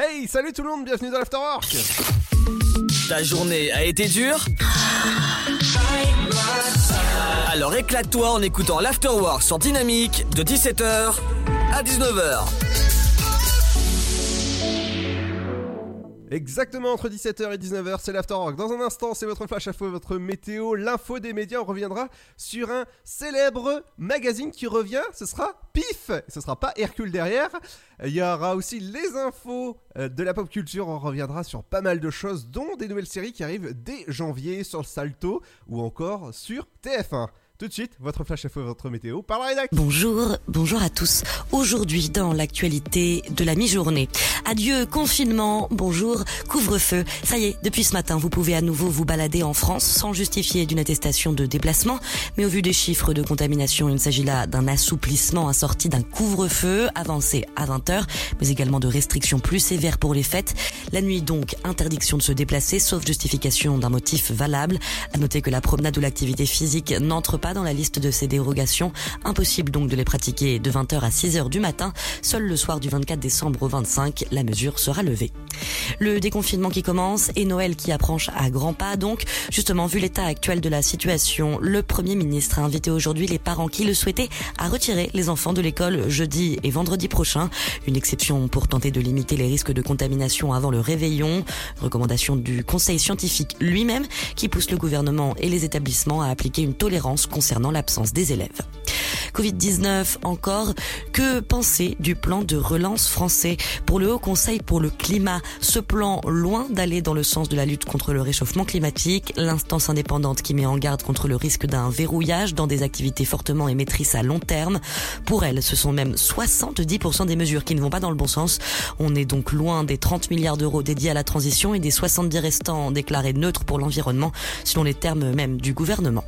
Hey, salut tout le monde, bienvenue dans l'Afterwork Ta journée a été dure Alors éclate-toi en écoutant l'Afterwork sur Dynamique de 17h à 19h. Exactement entre 17h et 19h, c'est l'Afterwork. Dans un instant, c'est votre flash info, votre météo, l'info des médias. On reviendra sur un célèbre magazine qui revient. Ce sera PIF. Ce sera pas Hercule derrière. Il y aura aussi les infos euh, de la pop culture. On reviendra sur pas mal de choses, dont des nouvelles séries qui arrivent dès janvier sur le Salto ou encore sur TF1. Tout de suite, votre flash info, votre météo par la rédac. Bonjour, bonjour à tous. Aujourd'hui, dans l'actualité de la mi-journée. Adieu confinement, bonjour couvre-feu. Ça y est, depuis ce matin, vous pouvez à nouveau vous balader en France sans justifier d'une attestation de déplacement. Mais au vu des chiffres de contamination, il s'agit là d'un assouplissement assorti d'un couvre-feu avancé à 20h, mais également de restrictions plus sévères pour les fêtes. La nuit donc, interdiction de se déplacer, sauf justification d'un motif valable. À noter que la promenade ou l'activité physique n'entre pas dans la liste de ces dérogations. Impossible donc de les pratiquer de 20h à 6h du matin. Seul le soir du 24 décembre au 25, la mesure sera levée. Le déconfinement qui commence et Noël qui approche à grands pas. Donc, justement, vu l'état actuel de la situation, le Premier ministre a invité aujourd'hui les parents qui le souhaitaient à retirer les enfants de l'école jeudi et vendredi prochain. Une exception pour tenter de limiter les risques de contamination avant le réveillon. Recommandation du Conseil scientifique lui-même qui pousse le gouvernement et les établissements à appliquer une tolérance concernant l'absence des élèves. Covid-19 encore, que penser du plan de relance français pour le Haut Conseil pour le climat? Ce plan, loin d'aller dans le sens de la lutte contre le réchauffement climatique, l'instance indépendante qui met en garde contre le risque d'un verrouillage dans des activités fortement émettrices à long terme. Pour elle, ce sont même 70% des mesures qui ne vont pas dans le bon sens. On est donc loin des 30 milliards d'euros dédiés à la transition et des 70 restants déclarés neutres pour l'environnement, selon les termes même du gouvernement.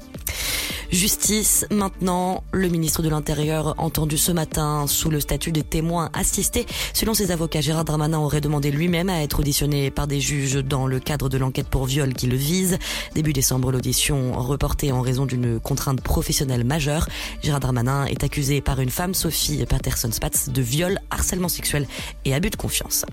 Justice, maintenant, le ministre de l'Intérieur entendu ce matin sous le statut des témoins assistés. Selon ses avocats, Gérard Darmanin aurait demandé lui-même à être auditionné par des juges dans le cadre de l'enquête pour viol qui le vise. Début décembre, l'audition reportée en raison d'une contrainte professionnelle majeure. Gérard Darmanin est accusé par une femme, Sophie Patterson-Spatz, de viol, harcèlement sexuel et abus de confiance.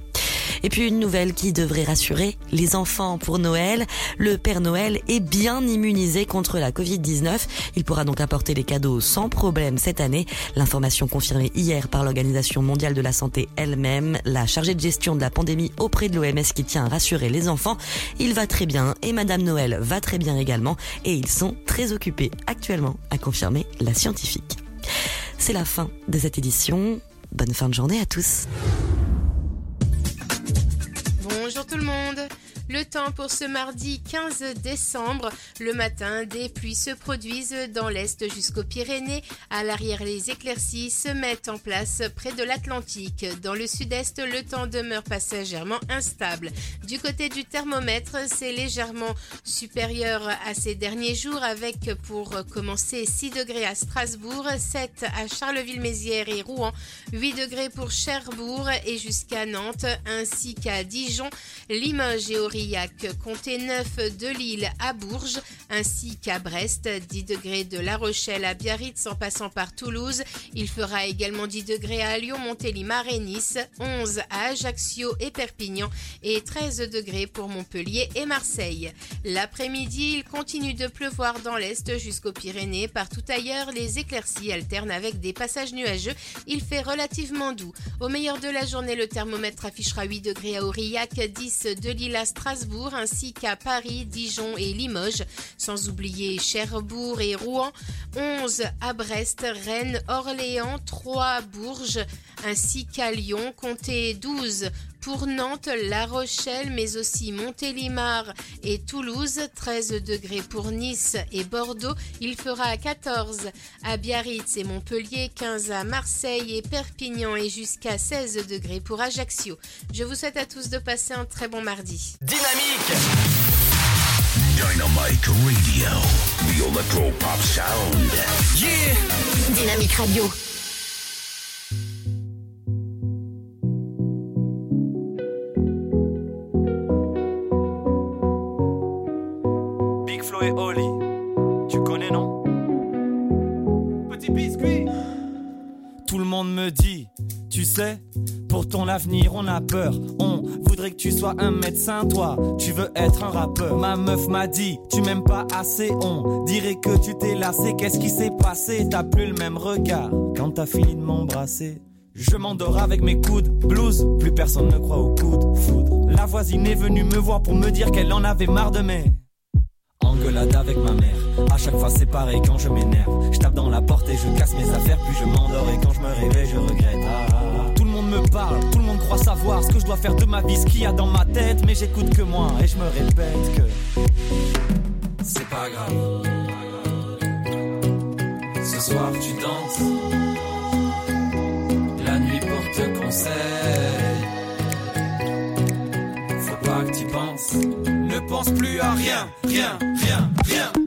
Et puis une nouvelle qui devrait rassurer les enfants pour Noël. Le Père Noël est bien immunisé contre la Covid-19. Il pourra donc apporter les cadeaux sans problème cette année. L'information confirmée hier par l'Organisation mondiale de la santé elle-même, la chargée de gestion de la pandémie auprès de l'OMS qui tient à rassurer les enfants. Il va très bien et Madame Noël va très bien également et ils sont très occupés actuellement à confirmer la scientifique. C'est la fin de cette édition. Bonne fin de journée à tous. Bonjour tout le monde le temps pour ce mardi 15 décembre. Le matin, des pluies se produisent dans l'est jusqu'aux Pyrénées. À l'arrière, les éclaircies se mettent en place près de l'Atlantique. Dans le sud-est, le temps demeure passagèrement instable. Du côté du thermomètre, c'est légèrement supérieur à ces derniers jours avec pour commencer 6 degrés à Strasbourg, 7 à Charleville-Mézières et Rouen, 8 degrés pour Cherbourg et jusqu'à Nantes ainsi qu'à Dijon, Limoges et comptez 9 de Lille à Bourges, ainsi qu'à Brest, 10 degrés de La Rochelle à Biarritz en passant par Toulouse. Il fera également 10 degrés à Lyon, Montélimar et Nice, 11 à Ajaccio et Perpignan et 13 degrés pour Montpellier et Marseille. L'après-midi, il continue de pleuvoir dans l'est jusqu'aux Pyrénées. Partout ailleurs, les éclaircies alternent avec des passages nuageux. Il fait relativement doux. Au meilleur de la journée, le thermomètre affichera 8 degrés à Aurillac, 10 de Lille à Strasbourg ainsi qu'à Paris, Dijon et Limoges, sans oublier Cherbourg et Rouen, 11 à Brest, Rennes, Orléans, 3 Bourges, ainsi qu'à Lyon, comptez 12 pour Nantes, La Rochelle, mais aussi Montélimar et Toulouse, 13 degrés pour Nice et Bordeaux, il fera 14 à Biarritz et Montpellier, 15 à Marseille et Perpignan et jusqu'à 16 degrés pour Ajaccio. Je vous souhaite à tous de passer un très bon mardi. Dynamique Dynamite Radio, the electro pop sound. Yeah Dynamique Radio. Tu connais non? Petit biscuit Tout le monde me dit, tu sais, pour ton avenir, on a peur. On voudrait que tu sois un médecin, toi. Tu veux être un rappeur. Ma meuf m'a dit, tu m'aimes pas assez. On dirait que tu t'es lassé. Qu'est-ce qui s'est passé? T'as plus le même regard quand t'as fini de m'embrasser. Je m'endors avec mes coudes, blues, plus personne ne croit au coude, foudre. La voisine est venue me voir pour me dire qu'elle en avait marre de mes engueulades avec ma mère. À chaque fois c'est pareil quand je m'énerve. Je tape dans la porte et je casse mes affaires, puis je m'endors et quand je me réveille je regrette. Ah, ah, ah. Tout le monde me parle, tout le monde croit savoir ce que je dois faire de ma vie, ce qu'il y a dans ma tête, mais j'écoute que moi et je me répète que c'est pas grave. Ce soir tu danses, la nuit porte conseil. Faut pas que tu penses, ne pense plus à rien, rien, rien, rien.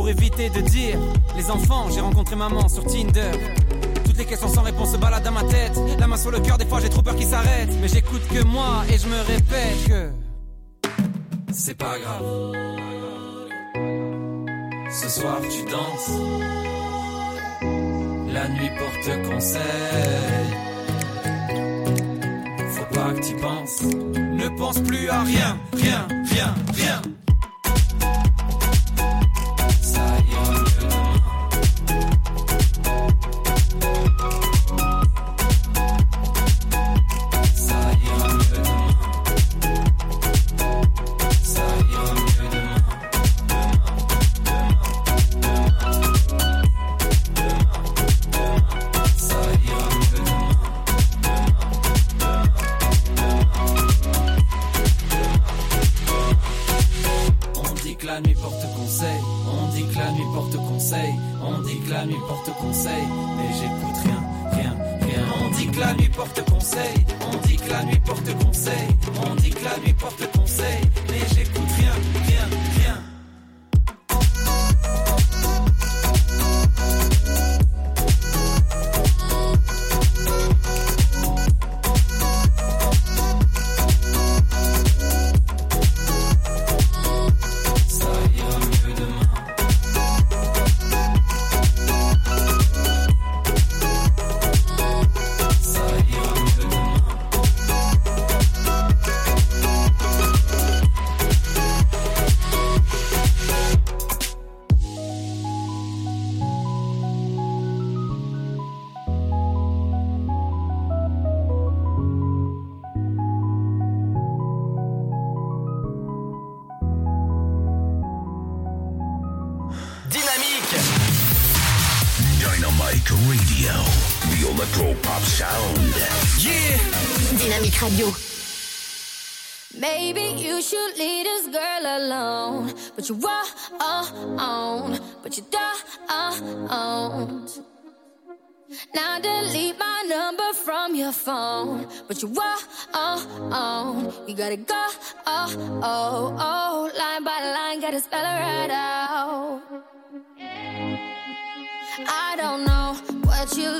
Pour éviter de dire les enfants, j'ai rencontré maman sur Tinder. Toutes les questions sans réponse se baladent dans ma tête. La main sur le cœur, des fois j'ai trop peur qu'ils s'arrêtent. Mais j'écoute que moi et je me répète que c'est pas grave. Ce soir tu danses. La nuit porte conseil. Faut pas que tu penses. Ne pense plus à rien, rien, rien, rien. Won't, go, oh, oh, oh. Line by line, gotta spell it right out. I don't know what you're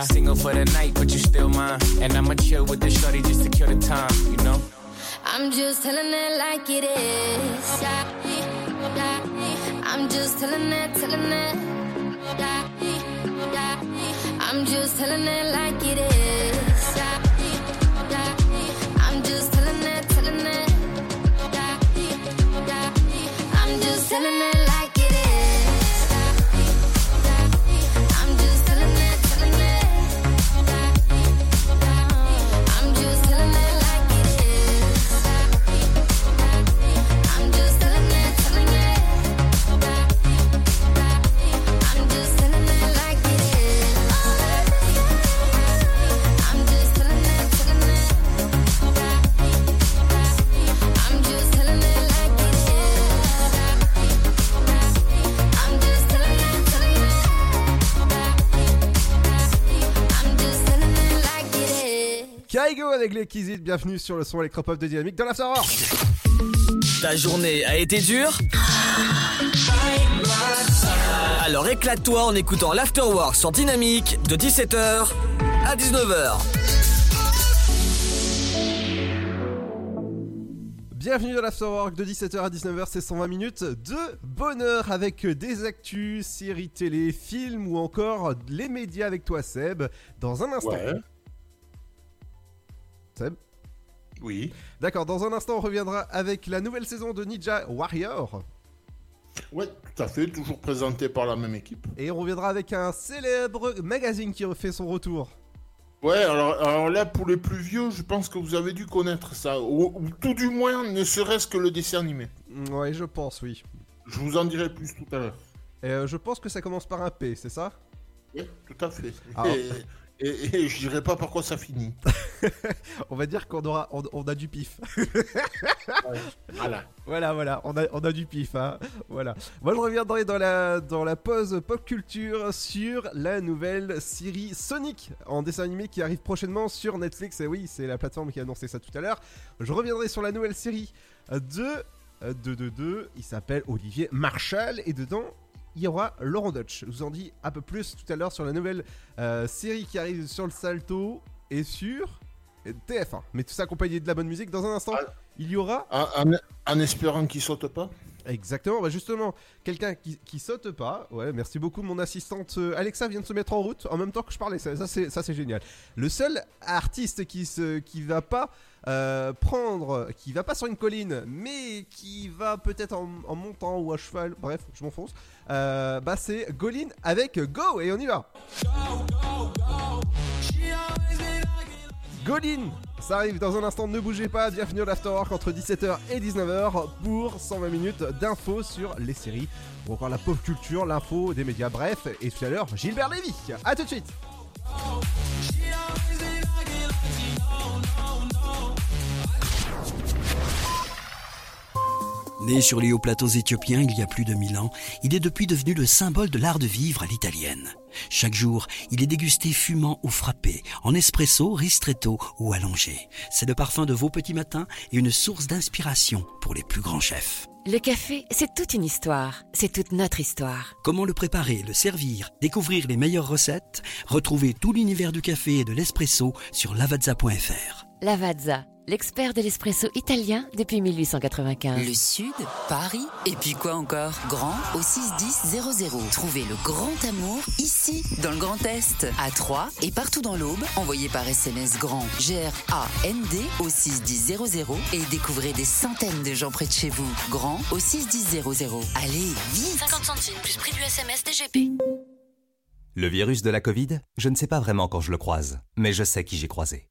Single for the night, but you still mine. And I'ma chill with the shorty just to kill the time, you know. I'm just telling it like it is. I'm just telling it, telling it. I'm just telling it like it is. Avec les Kizit, bienvenue sur le son électropop de Dynamique dans l'Afterwork. Ta journée a été dure Alors éclate-toi en écoutant l'Afterwork sur Dynamique de 17h à 19h. Bienvenue dans l'Afterwork de 17h à 19h, c'est 120 minutes de bonheur avec des actus, séries télé, films ou encore les médias avec toi Seb. Dans un instant. Ouais. Seb Oui. D'accord, dans un instant on reviendra avec la nouvelle saison de Ninja Warrior. Ouais, tout à fait, toujours présenté par la même équipe. Et on reviendra avec un célèbre magazine qui refait son retour. Ouais, alors, alors là, pour les plus vieux, je pense que vous avez dû connaître ça. Ou, ou tout du moins, ne serait-ce que le dessin animé. Mm, Ouais, je pense, oui. Je vous en dirai plus tout à l'heure. Euh, je pense que ça commence par un P, c'est ça? Oui, tout à fait. Ah. Et, et- et je dirai pas par quoi ça finit. On va dire qu'on aura, on, on a du pif. Voilà. Voilà, voilà, on a, on a du pif, hein. Voilà. Moi, je reviendrai dans la, dans la pause pop culture sur la nouvelle série Sonic en dessin animé qui arrive prochainement sur Netflix. Et oui, c'est la plateforme qui a annoncé ça tout à l'heure. Je reviendrai sur la nouvelle série de. De, de, de, il s'appelle Olivier Marshall et dedans il y aura Laurent Dutch. Je vous en dis un peu plus tout à l'heure sur la nouvelle euh, série qui arrive sur le Salto et sur TF1. Mais tout ça accompagné de la bonne musique. Dans un instant, Ah. il y aura en espérant qu'il saute pas. Exactement, bah justement, quelqu'un qui, qui saute pas. Ouais, merci beaucoup, mon assistante euh, Alexa vient de se mettre en route en même temps que je parlais. Ça, ça, c'est, ça, c'est génial. Le seul artiste qui se, qui va pas euh, prendre, qui va pas sur une colline, mais qui va peut-être en, montant ou à cheval. Bref, je m'enfonce. Euh, bah c'est Golin avec Go et on y va. Golin, ça arrive dans un instant, ne bougez pas, bienvenue à l'Afterwork entre 17h et 19h pour 120 minutes d'infos sur les séries ou encore la pop culture, l'info des médias, bref, et tout à l'heure Gilbert Lévy. A tout de suite Né sur les hauts plateaux éthiopiens il y a plus de mille ans, il est depuis devenu le symbole de l'art de vivre à l'italienne. Chaque jour, il est dégusté fumant ou frappé, en espresso, ristretto ou allongé. C'est le parfum de vos petits matins et une source d'inspiration pour les plus grands chefs. Le café, c'est toute une histoire. C'est toute notre histoire. Comment le préparer, le servir, découvrir les meilleures recettes? Retrouvez tout l'univers du café et de l'espresso sur lavazza.fr. Lavazza, l'expert de l'espresso italien depuis 1895. Le Sud, Paris, et puis quoi encore? Grand au 61000. Trouvez le grand amour ici, dans le Grand Est, à Troyes et partout dans l'Aube. Envoyez par SMS grand G-R-A-N-D au 61000 et découvrez des centaines de gens près de chez vous. Grand au 61000. Allez, vite 50 centimes plus prix du SMS DGP. Le virus de la Covid, je ne sais pas vraiment quand je le croise, mais je sais qui j'ai croisé.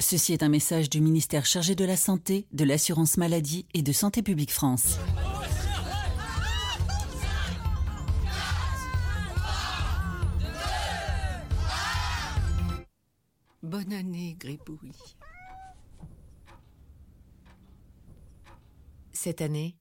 Ceci est un message du ministère chargé de la Santé, de l'Assurance Maladie et de Santé Publique France. Bonne année, Gribouille. Cette année,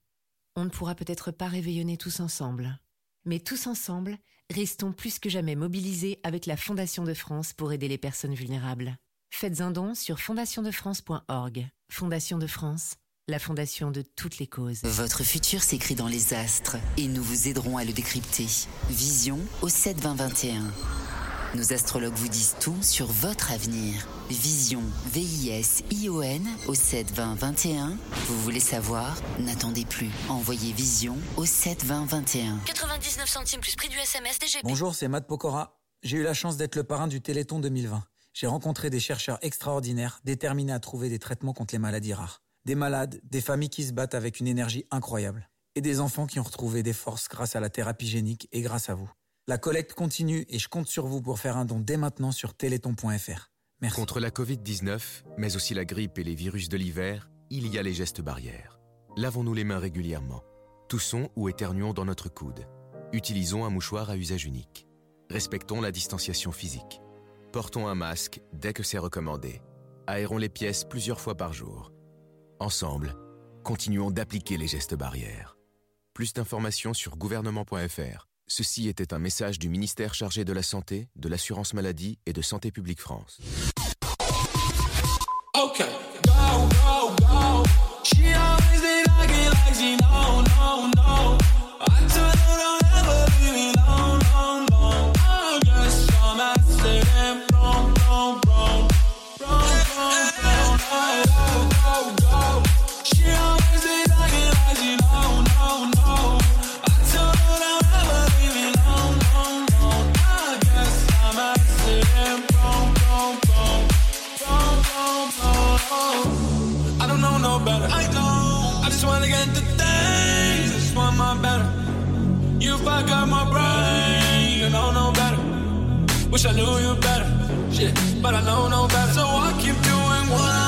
on ne pourra peut-être pas réveillonner tous ensemble. Mais tous ensemble, restons plus que jamais mobilisés avec la Fondation de France pour aider les personnes vulnérables. Faites un don sur fondationdefrance.org. Fondation de France, la fondation de toutes les causes. Votre futur s'écrit dans les astres et nous vous aiderons à le décrypter. Vision au 72021. Nos astrologues vous disent tout sur votre avenir. Vision, V-I-S-I-O-N au 72021. Vous voulez savoir? N'attendez plus. Envoyez Vision au 72021. 99 centimes plus prix du SMS DGP. Bonjour, c'est Matt Pokora. J'ai eu la chance d'être le parrain du Téléthon 2020. J'ai rencontré des chercheurs extraordinaires, déterminés à trouver des traitements contre les maladies rares. Des malades, des familles qui se battent avec une énergie incroyable. Et des enfants qui ont retrouvé des forces grâce à la thérapie génique et grâce à vous. La collecte continue et je compte sur vous pour faire un don dès maintenant sur téléthon.fr. Merci. Contre la Covid-19, mais aussi la grippe et les virus de l'hiver, il y a les gestes barrières. Lavons-nous les mains régulièrement. Toussons ou éternuons dans notre coude. Utilisons un mouchoir à usage unique. Respectons la distanciation physique. Portons un masque dès que c'est recommandé. Aérons les pièces plusieurs fois par jour. Ensemble, continuons d'appliquer les gestes barrières. Plus d'informations sur gouvernement.fr. Ceci était un message du ministère chargé de la Santé, de l'Assurance Maladie et de Santé Publique France. Wish I knew you better. Shit, but I know no better. So I keep doing what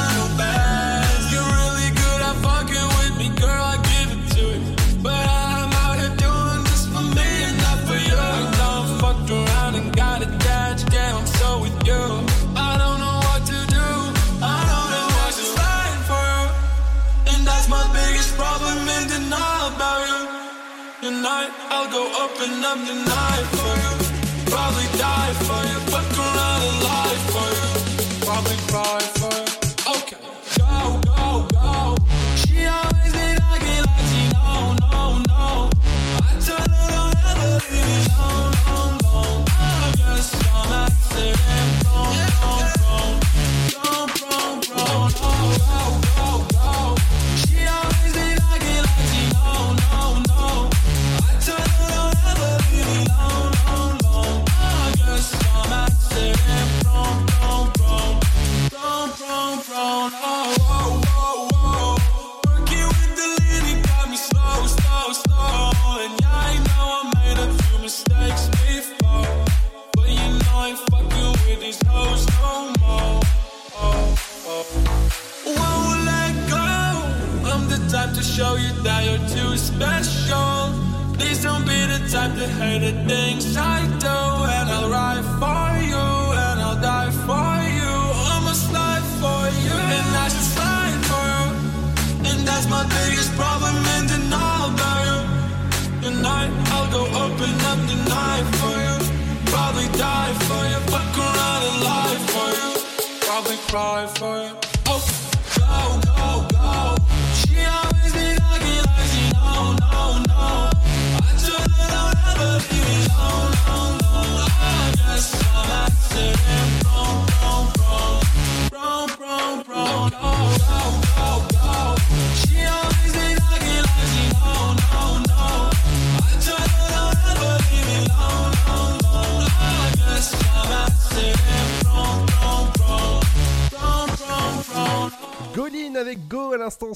go up and up tonight for you.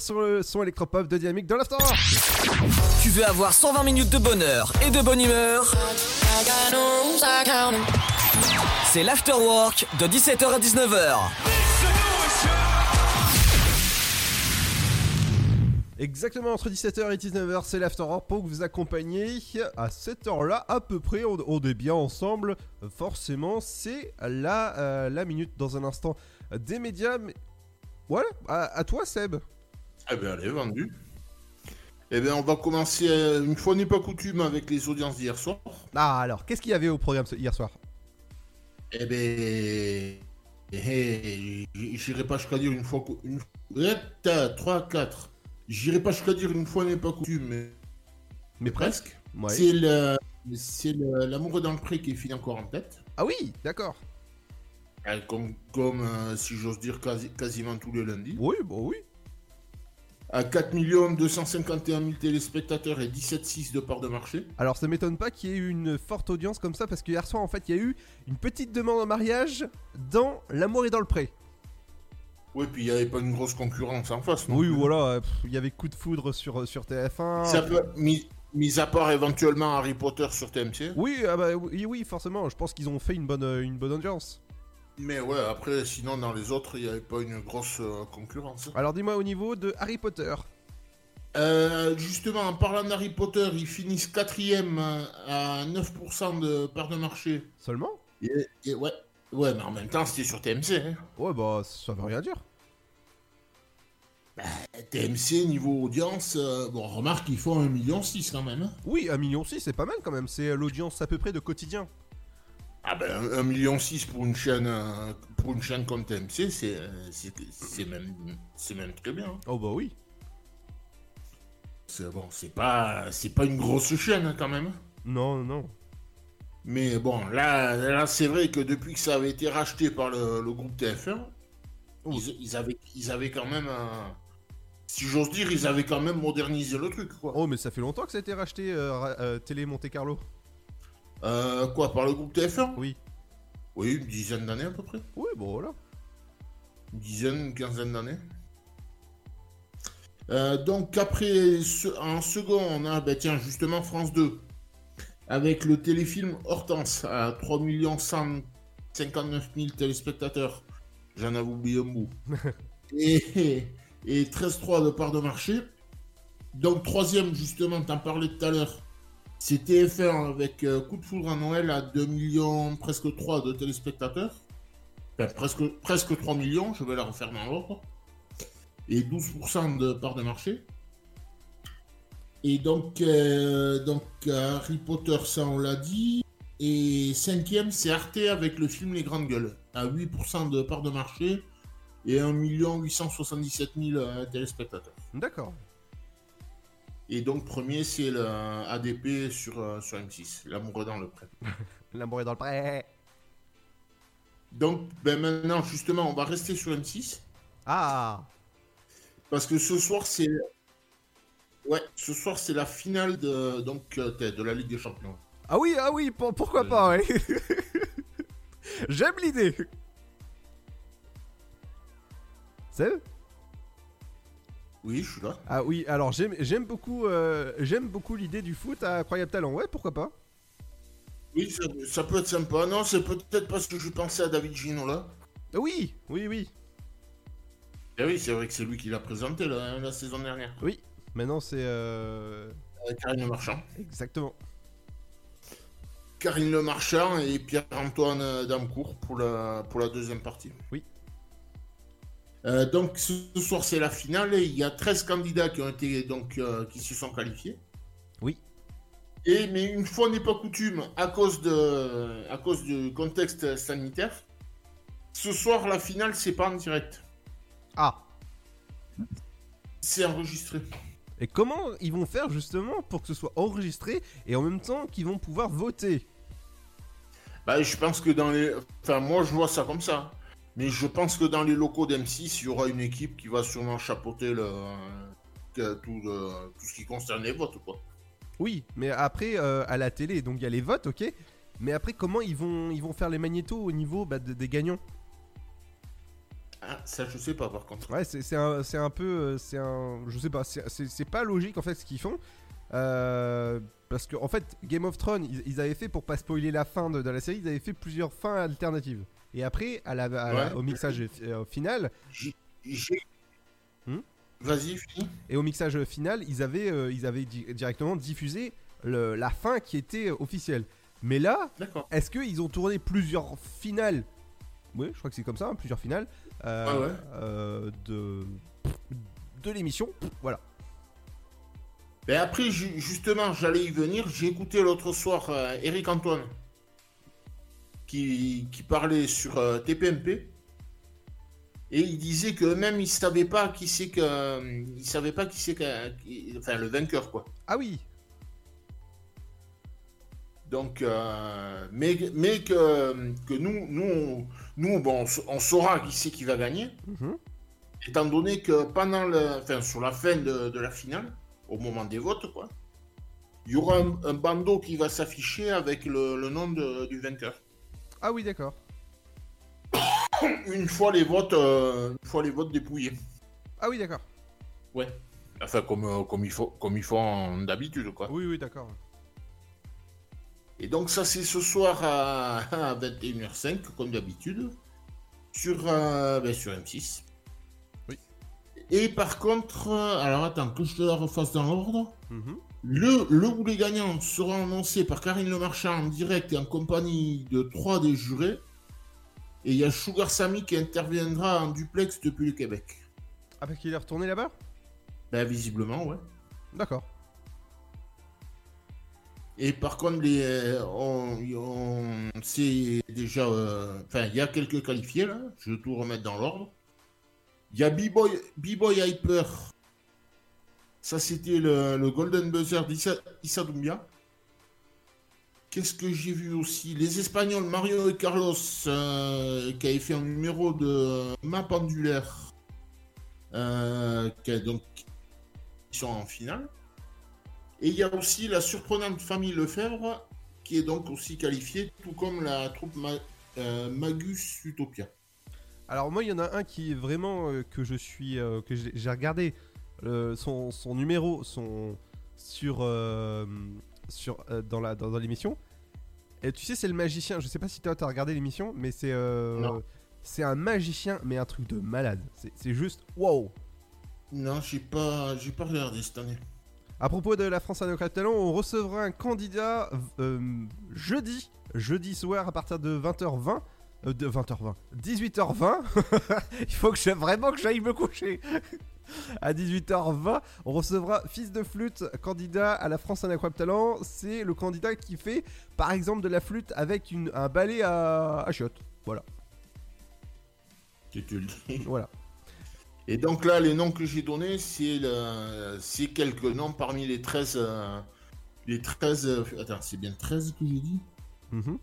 Sur le son électropop de Dynamique dans l'After. Tu veux avoir 120 minutes de bonheur et de bonne humeur? C'est l'afterwork de 17h à 19h. Exactement entre 17h et 19h, c'est l'After Hour pour vous accompagner à cette heure-là, à peu près, on, on est bien ensemble. Forcément, c'est la, euh, la minute dans un instant des médias. Mais... Voilà, à, à toi Seb. Eh bien, allez, vendu. Eh bien, on va commencer, euh, une fois n'est pas coutume, avec les audiences d'hier soir. Ah alors, qu'est-ce qu'il y avait au programme hier soir? Eh ben. eh, eh, J'irai pas jusqu'à dire une fois. Une... 3, 4. J'irai pas jusqu'à dire une fois n'est pas coutume, mais. Mais presque. Ouais. C'est le. C'est l'amour dans le pré qui finit encore en tête. Ah oui, d'accord. Euh, Comme, comme euh, si j'ose dire, quasi- quasiment tous les lundis. Oui, bon oui. À 4 251 000 téléspectateurs et 17,6 de part de marché. Alors ça m'étonne pas qu'il y ait eu une forte audience comme ça parce que hier soir en fait il y a eu une petite demande en mariage dans L'amour est dans le pré. Oui, puis il n'y avait pas une grosse concurrence en face. non Oui voilà, il y avait coup de foudre sur, sur TF1. Ça peut, mis, mis à part éventuellement Harry Potter sur TMC. Oui, ah bah, oui, oui, forcément, je pense qu'ils ont fait une bonne, une bonne audience. Mais ouais, après, sinon, dans les autres, il n'y avait pas une grosse euh, concurrence. Alors dis-moi au niveau de Harry Potter. Euh, justement, en parlant d'Harry Potter, ils finissent quatrième euh, à 9% de part de marché. Seulement? Et, et ouais. ouais, mais en même temps, c'était sur TMC. hein. Ouais bah ça veut rien dire. TMC, niveau audience, euh, bon, remarque, ils font 1,6 million quand même. hein. Oui, 1,6 million c'est pas mal quand même, c'est euh, l'audience à peu près de quotidien. Ah ben, 1,6 million pour une chaîne, euh, pour une chaîne comme TMC, c'est euh, c'est- même, c'est même très bien. hein. Oh bah oui. C'est bon, c'est pas, c'est pas une grosse chaîne hein, quand même. Non, non. Mais bon, là, là c'est vrai que depuis que ça avait été racheté par le, le groupe TF1, ils, ils avaient, ils avaient quand même, un- si j'ose dire, ils avaient quand même modernisé le truc, quoi. Oh mais ça fait longtemps que ça a été racheté euh, ra- euh, Télé Monte Carlo. Euh, quoi, par le groupe TF1 Oui. Oui, une dizaine d'années à peu près. Oui, bon voilà. Une dizaine, une quinzaine d'années. Euh, donc après, ce- en second, on a, ben tiens, justement France 2. Avec le téléfilm Hortense à 3 159 000 téléspectateurs. J'en avais oublié un bout. et, et 13,3 de part de marché. Donc troisième, justement, t'en parlais tout à l'heure. C'est TF1 avec euh, Coup de foudre à Noël à 2 millions, presque 3 de téléspectateurs. Enfin, presque, presque 3 millions, je vais la refaire dans l'ordre. Et 12% de part de marché. Et donc, euh, donc Harry Potter, ça on l'a dit. Et cinquième, c'est Arte avec le film Les Grandes Gueules, à 8% de part de marché et 1 877 000 euh, téléspectateurs. D'accord. Et donc premier, c'est le ADP sur, euh, sur M6, L'amour dans le prêt. L'amour est dans le pré. Donc ben maintenant, justement, on va rester sur M6. Ah Parce que ce soir, c'est... Ouais, ce soir, c'est la finale de, donc, euh, de la Ligue des Champions. Ah oui, ah oui, pour- pourquoi pas, ouais. J'aime l'idée. C'est Oui, je suis là. Ah oui, alors j'aime beaucoup euh, j'aime beaucoup l'idée du foot à Incroyable Talent. Ouais, pourquoi pas Oui, ça, ça peut être sympa. Non, c'est peut-être parce que je pensais à David Gino là. Oui, oui, oui. Eh oui, c'est vrai que c'est lui qui l'a présenté la, la saison dernière. Oui, maintenant c'est euh... Avec Karine Le Marchand. exactement. Karine Le Marchand et Pierre-Antoine Damcourt pour la, pour la deuxième partie. Oui. Euh, donc ce soir c'est la finale. et Il y a 13 candidats qui ont été donc euh, qui se sont qualifiés. Oui. Et mais une fois n'est pas coutume, à cause de à cause du contexte sanitaire, ce soir la finale c'est pas en direct. Ah. C'est enregistré. Et comment ils vont faire justement pour que ce soit enregistré et en même temps qu'ils vont pouvoir voter? Bah, je pense que dans les. Enfin, moi, je vois ça comme ça. Mais je pense que dans les locaux d'M6, il y aura une équipe qui va sûrement chapeauter le... que- tout, ce qui concerne les votes, quoi. Oui, mais après euh, à la télé, donc il y a les votes, ok. Mais après, comment ils vont ils vont faire les magnétos au niveau bah, de- des gagnants? Ah, ça, je sais pas, par contre. Ouais, c'est un, c'est un peu. euh, C'est un. Je sais pas, c'est- pas logique en fait ce qu'ils font. Euh, parce que en fait, Game of Thrones, ils, ils avaient fait, pour pas spoiler la fin de, de la série, ils avaient fait plusieurs fins alternatives. Et après, à la, à la- Ouais. au mixage euh, final. Hmm Vas-y, finis. Et au mixage final, ils avaient, euh, ils avaient di- directement diffusé le- la fin qui était officielle. Mais là, est-ce qu'ils ont tourné plusieurs finales? Oui, je crois que c'est comme ça, hein, plusieurs finales euh, Ouais, ouais. de de l'émission. Voilà. Mais après, ju- justement, j'allais y venir. J'ai écouté l'autre soir Eric Antoine qui, qui parlait sur euh, TPMP. Et il disait que même il savait pas qui c'est que euh, il savait pas qui c'est qui- enfin le vainqueur quoi. Ah oui. Donc euh, mais mais que, que nous nous on, nous bon on, sa- on saura qui c'est qui va gagner. Mhm. Étant donné que pendant le enfin sur la fin de, de la finale au moment des votes quoi. Il y aura un, un bandeau qui va s'afficher avec le, le nom de- du vainqueur. Ah oui, d'accord. Une fois les votes, euh, une fois les votes dépouillés. Ah oui, d'accord. Ouais. Enfin, comme, euh, comme, il faut, comme ils font d'habitude, quoi. Oui, oui, d'accord. Et donc, ça, c'est ce soir à, à 21h05, comme d'habitude, sur, euh, ben, sur M6. Oui. Et par contre, alors attends, que je te la refasse dans l'ordre. Mhm. Le, le ou les gagnants seront annoncés par Karine Le Marchand en direct et en compagnie de trois des jurés. Et il y a Sugar Sammy qui interviendra en duplex depuis le Québec. Ah, parce qu'il est retourné là-bas? Ben, visiblement, ouais. D'accord. Et par contre, les, euh, on, on c'est déjà. euh, Enfin, il y a quelques qualifiés là. Je vais tout remettre dans l'ordre. Il y a B-Boy B-Boy Hyper. Ça, c'était le, Golden Buzzer d'Issa Issa Doumbia. Qu'est-ce que j'ai vu aussi? Les Espagnols Mario et Carlos euh, qui avaient fait un numéro de main pendulaire. Euh, qui donc sont en finale. Et il y a aussi la surprenante famille Lefebvre qui est donc aussi qualifiée, tout comme la troupe euh, Magus Utopia. Alors moi il y en a un qui est vraiment euh, que je suis que j'ai regardé euh, son, son numéro son sur euh, sur euh, dans la dans, dans l'émission et tu sais c'est le magicien je sais pas si toi t'as regardé l'émission mais c'est c'est un magicien mais un truc de malade c'est c'est juste wow Non, j'ai pas, j'ai pas regardé cette année. à propos de la France à nos talents, on recevra un candidat jeudi, jeudi soir à partir de 20h20. euh, de 20h20. 18h20. Il faut que je, vraiment que j'aille me coucher. À 18h20, on recevra Fils de flûte, candidat à la France à Talent. C'est le candidat qui fait, par exemple, de la flûte avec une, un balai à, à chiottes. Voilà. Tu te le dis. Voilà. Et donc là, les noms que j'ai donnés, c'est le... quelques noms parmi les 13. euh, Les 13. euh, Attends, c'est bien 13 que j'ai dit? Mhm.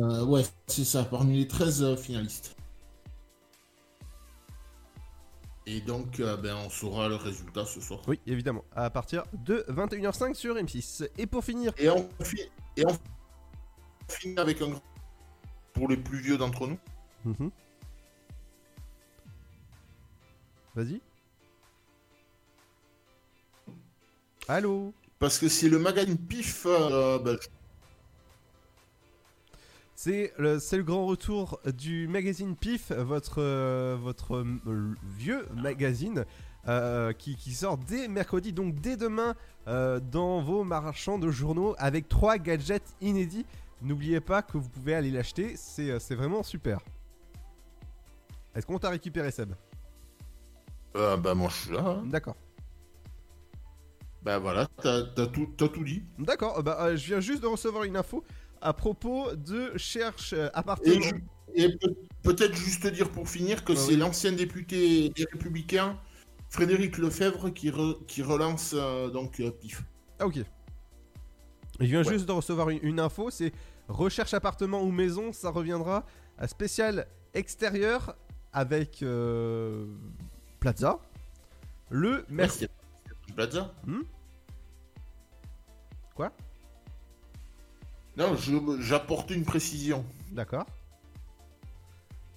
Euh, Ouais, c'est ça, parmi les 13 euh, finalistes. Et donc, euh, ben, on saura le résultat ce soir. Oui, évidemment. À partir de 21h05 sur M6. Et pour finir. Et on, fi- et on finit avec un grand. Pour les plus vieux d'entre nous. Mhm. Vas-y. Allô? Parce que c'est le magazine PIF. euh, ben, C'est le, grand retour du magazine PIF, votre, euh, votre euh, vieux magazine euh, qui, qui sort dès mercredi, donc dès demain, dans vos marchands de journaux avec trois gadgets inédits. N'oubliez pas que vous pouvez aller l'acheter, c'est, vraiment super. Est-ce qu'on t'a récupéré Seb? Bah moi je suis là. hein. D'accord. Bah voilà, t'as tout, dit. D'accord, bah, je viens juste de recevoir une info à propos de cherche euh, Et, appartement. et peut- peut-être juste dire pour finir que Ouais, c'est oui. l'ancien député des Républicains, Frédéric Lefebvre, qui, re- qui relance euh, donc euh, PIF. Ah ok. Je viens Ouais. juste de recevoir une, une info, c'est recherche appartement ou maison, ça reviendra à spécial extérieur avec euh, Plaza. Le mercredi. Plaza Hmm? Quoi? Non, j'apporte une précision. D'accord.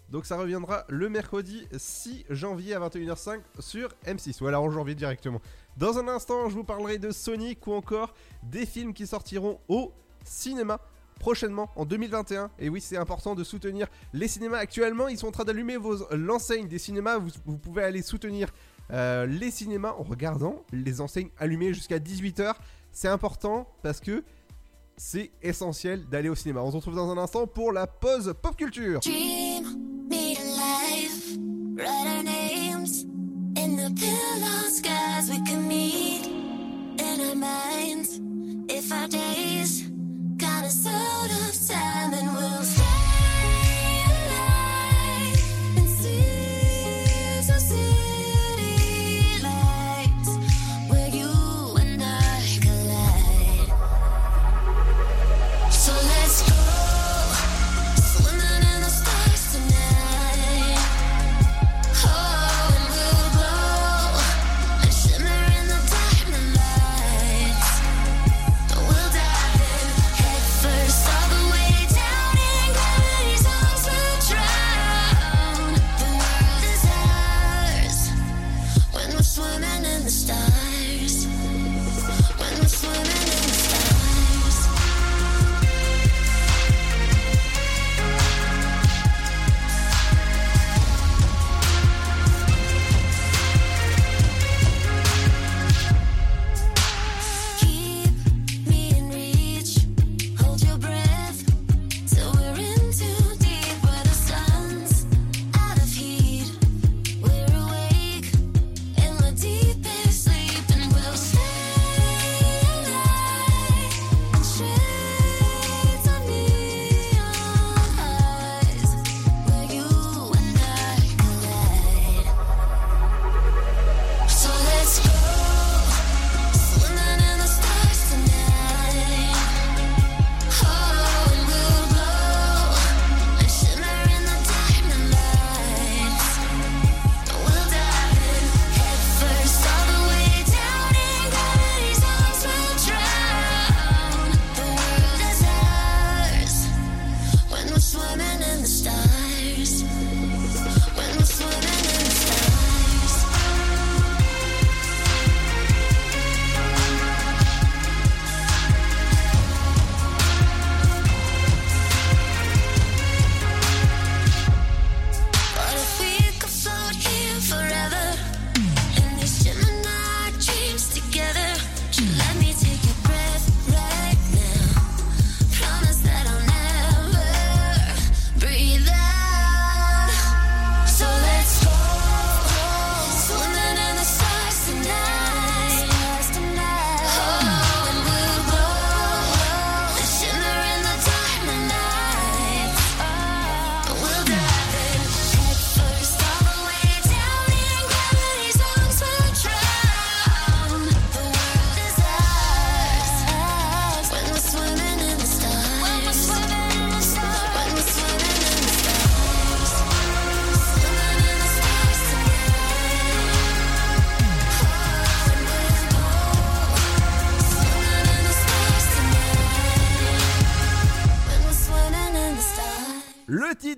Donc ça reviendra le mercredi 6 janvier à 21h05 sur M6, ou alors en janvier directement. Dans un instant, je vous parlerai de Sonic ou encore des films qui sortiront au cinéma prochainement en 2021. Et oui, c'est important de soutenir les cinémas. Actuellement, ils sont en train d'allumer l'enseigne des cinémas. Vous, vous pouvez aller soutenir euh, les cinémas en regardant les enseignes allumées jusqu'à 18h. C'est important parce que c'est essentiel d'aller au cinéma. On se retrouve dans un instant pour la pause pop culture. Dream me to life, write our names in the pillow skies we can meet in our minds. If our days got us out of time, then we'll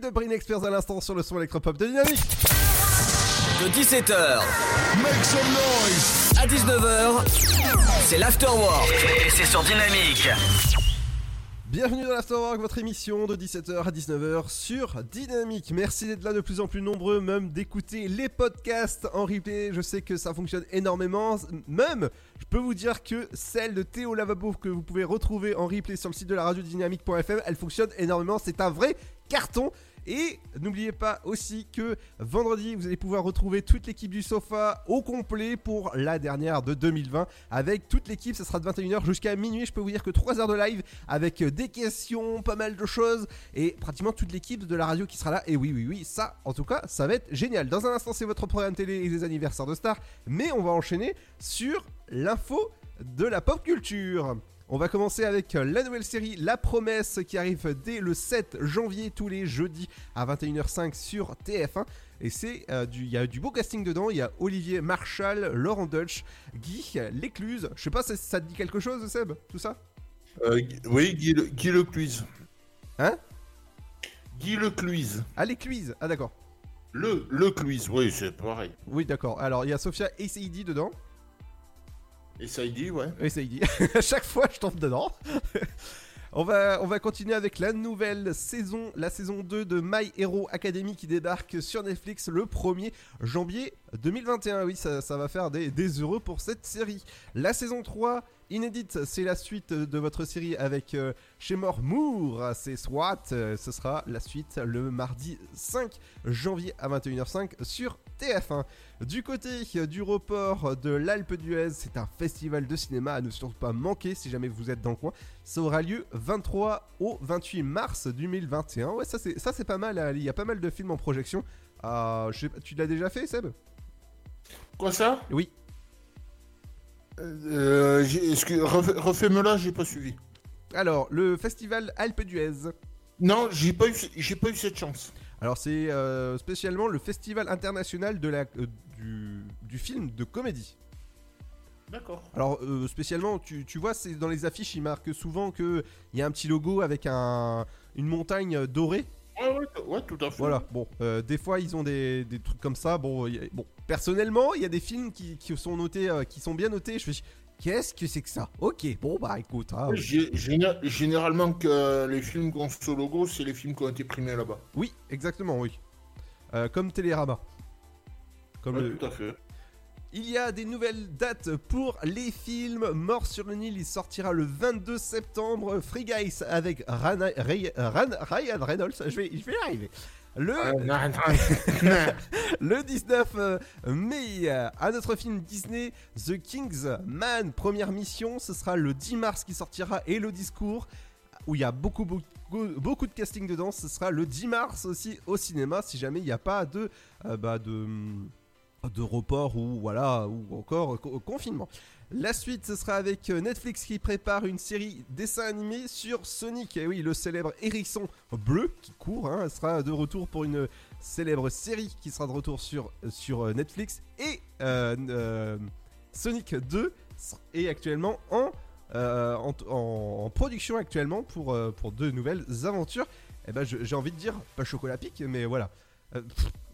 de Brin Experts à l'instant sur le son électropop de Dynamique. De 17h à 19h, c'est l'Afterwork. Et c'est sur Dynamique. Bienvenue dans l'Afterwork, votre émission de 17h à 19h sur Dynamique. Merci d'être là de plus en plus nombreux, même d'écouter les podcasts en replay. Je sais que ça fonctionne énormément. Même, je peux vous dire que celle de Théo Lavabo que vous pouvez retrouver en replay sur le site de la radio dynamique.fm, elle fonctionne énormément. C'est un vrai carton. Et n'oubliez pas aussi que vendredi, vous allez pouvoir retrouver toute l'équipe du sofa au complet pour la dernière de 2020. Avec toute l'équipe, ça sera de 21h jusqu'à minuit. Je peux vous dire que 3 heures de live avec des questions, pas mal de choses et pratiquement toute l'équipe de la radio qui sera là. Et oui, oui, oui, ça, en tout cas, ça va être génial. Dans un instant, c'est votre programme télé et les anniversaires de stars. Mais on va enchaîner sur l'info de la pop culture. On va commencer avec la nouvelle série La Promesse qui arrive dès le 7 janvier tous les jeudis à 21h05 sur TF1. Et c'est euh, du, il y a du beau casting dedans. Il y a Olivier Marshall, Laurent Deutsch, Guy Lécluse. Je sais pas si ça te dit quelque chose, Seb, tout ça? Euh, oui, Guy, Le- Guy. Hein? Guy Lecluise. Ah, Lécluse. Ah, d'accord. Le, Lecluise, oui, c'est pareil. Oui, d'accord. Alors, il y a Sophia Essaidi dedans. Et ça y dit, ouais. Essaidi. à chaque fois, je tombe dedans. On va, on va continuer avec la nouvelle saison, la saison 2 de My Hero Academy qui débarque sur Netflix le 1er janvier 2021. Oui, ça, ça va faire des, des heureux pour cette série. La saison 3, inédite, c'est la suite de votre série avec euh, Shemor Moore, c'est SWAT. Euh, Ce sera la suite le mardi 5 janvier à 21h05 sur TF1. Du côté euh, du report de l'Alpe d'Huez, c'est un festival de cinéma à ne surtout pas manquer si jamais vous êtes dans le coin. Ça aura lieu 23 au 28 mars 2021. Ouais, ça c'est ça c'est pas mal. Ali. Il y a pas mal de films en projection. Euh, je sais pas- tu l'as déjà fait, Seb? Quoi ça? Oui. Euh, Refais-moi là, j'ai pas suivi. Alors, le festival Alpe d'Huez. Non, j'ai pas eu, j'ai pas eu cette chance. Alors c'est euh, spécialement le festival international de la, euh, du, du film de comédie. D'accord. Alors euh, spécialement, tu, tu vois, c'est dans les affiches, ils marquent souvent qu'il y a un petit logo avec un, une montagne dorée. Ouais, ouais, ouais, tout à fait. Voilà, bon, euh, des fois ils ont des, des trucs comme ça. Bon, il a- bon personnellement, il y a des films qui, qui sont notés, euh, qui sont bien notés. Je fais, qu'est-ce que c'est que ça? Ok, bon bah écoute. hein. Gé- géné- Généralement, que les films qui ont ce logo, c'est les films qui ont été primés là-bas. Oui, exactement, oui. Comme Télérama. Comme Ouais, le- tout à fait. Il y a des nouvelles dates pour les films. Mort sur le Nil, il sortira le 22 septembre. Free Guys avec Rana- Ray- Ran- Ryan Reynolds. Je vais, je vais y arriver. Le, le 19 euh, mai, un autre film Disney, The King's Man, première mission. Ce sera le 10 mars qui sortira et le discours où il y a beaucoup, beaucoup, beaucoup de casting dedans. Ce sera le 10 mars aussi au cinéma si jamais il n'y a pas de, euh, bah, de, de report ou voilà ou encore euh, co- confinement. La suite, ce sera avec euh, Netflix qui prépare une série dessin animé sur Sonic. Et oui, le célèbre hérisson bleu qui court hein, sera de retour pour une célèbre série qui sera de retour sur, sur euh, Netflix. Et euh, euh, Sonic 2 est actuellement en, euh, en, production actuellement pour, euh, pour de nouvelles aventures. Et ben, je- j'ai envie de dire, pas chocolat pic, mais voilà. Euh,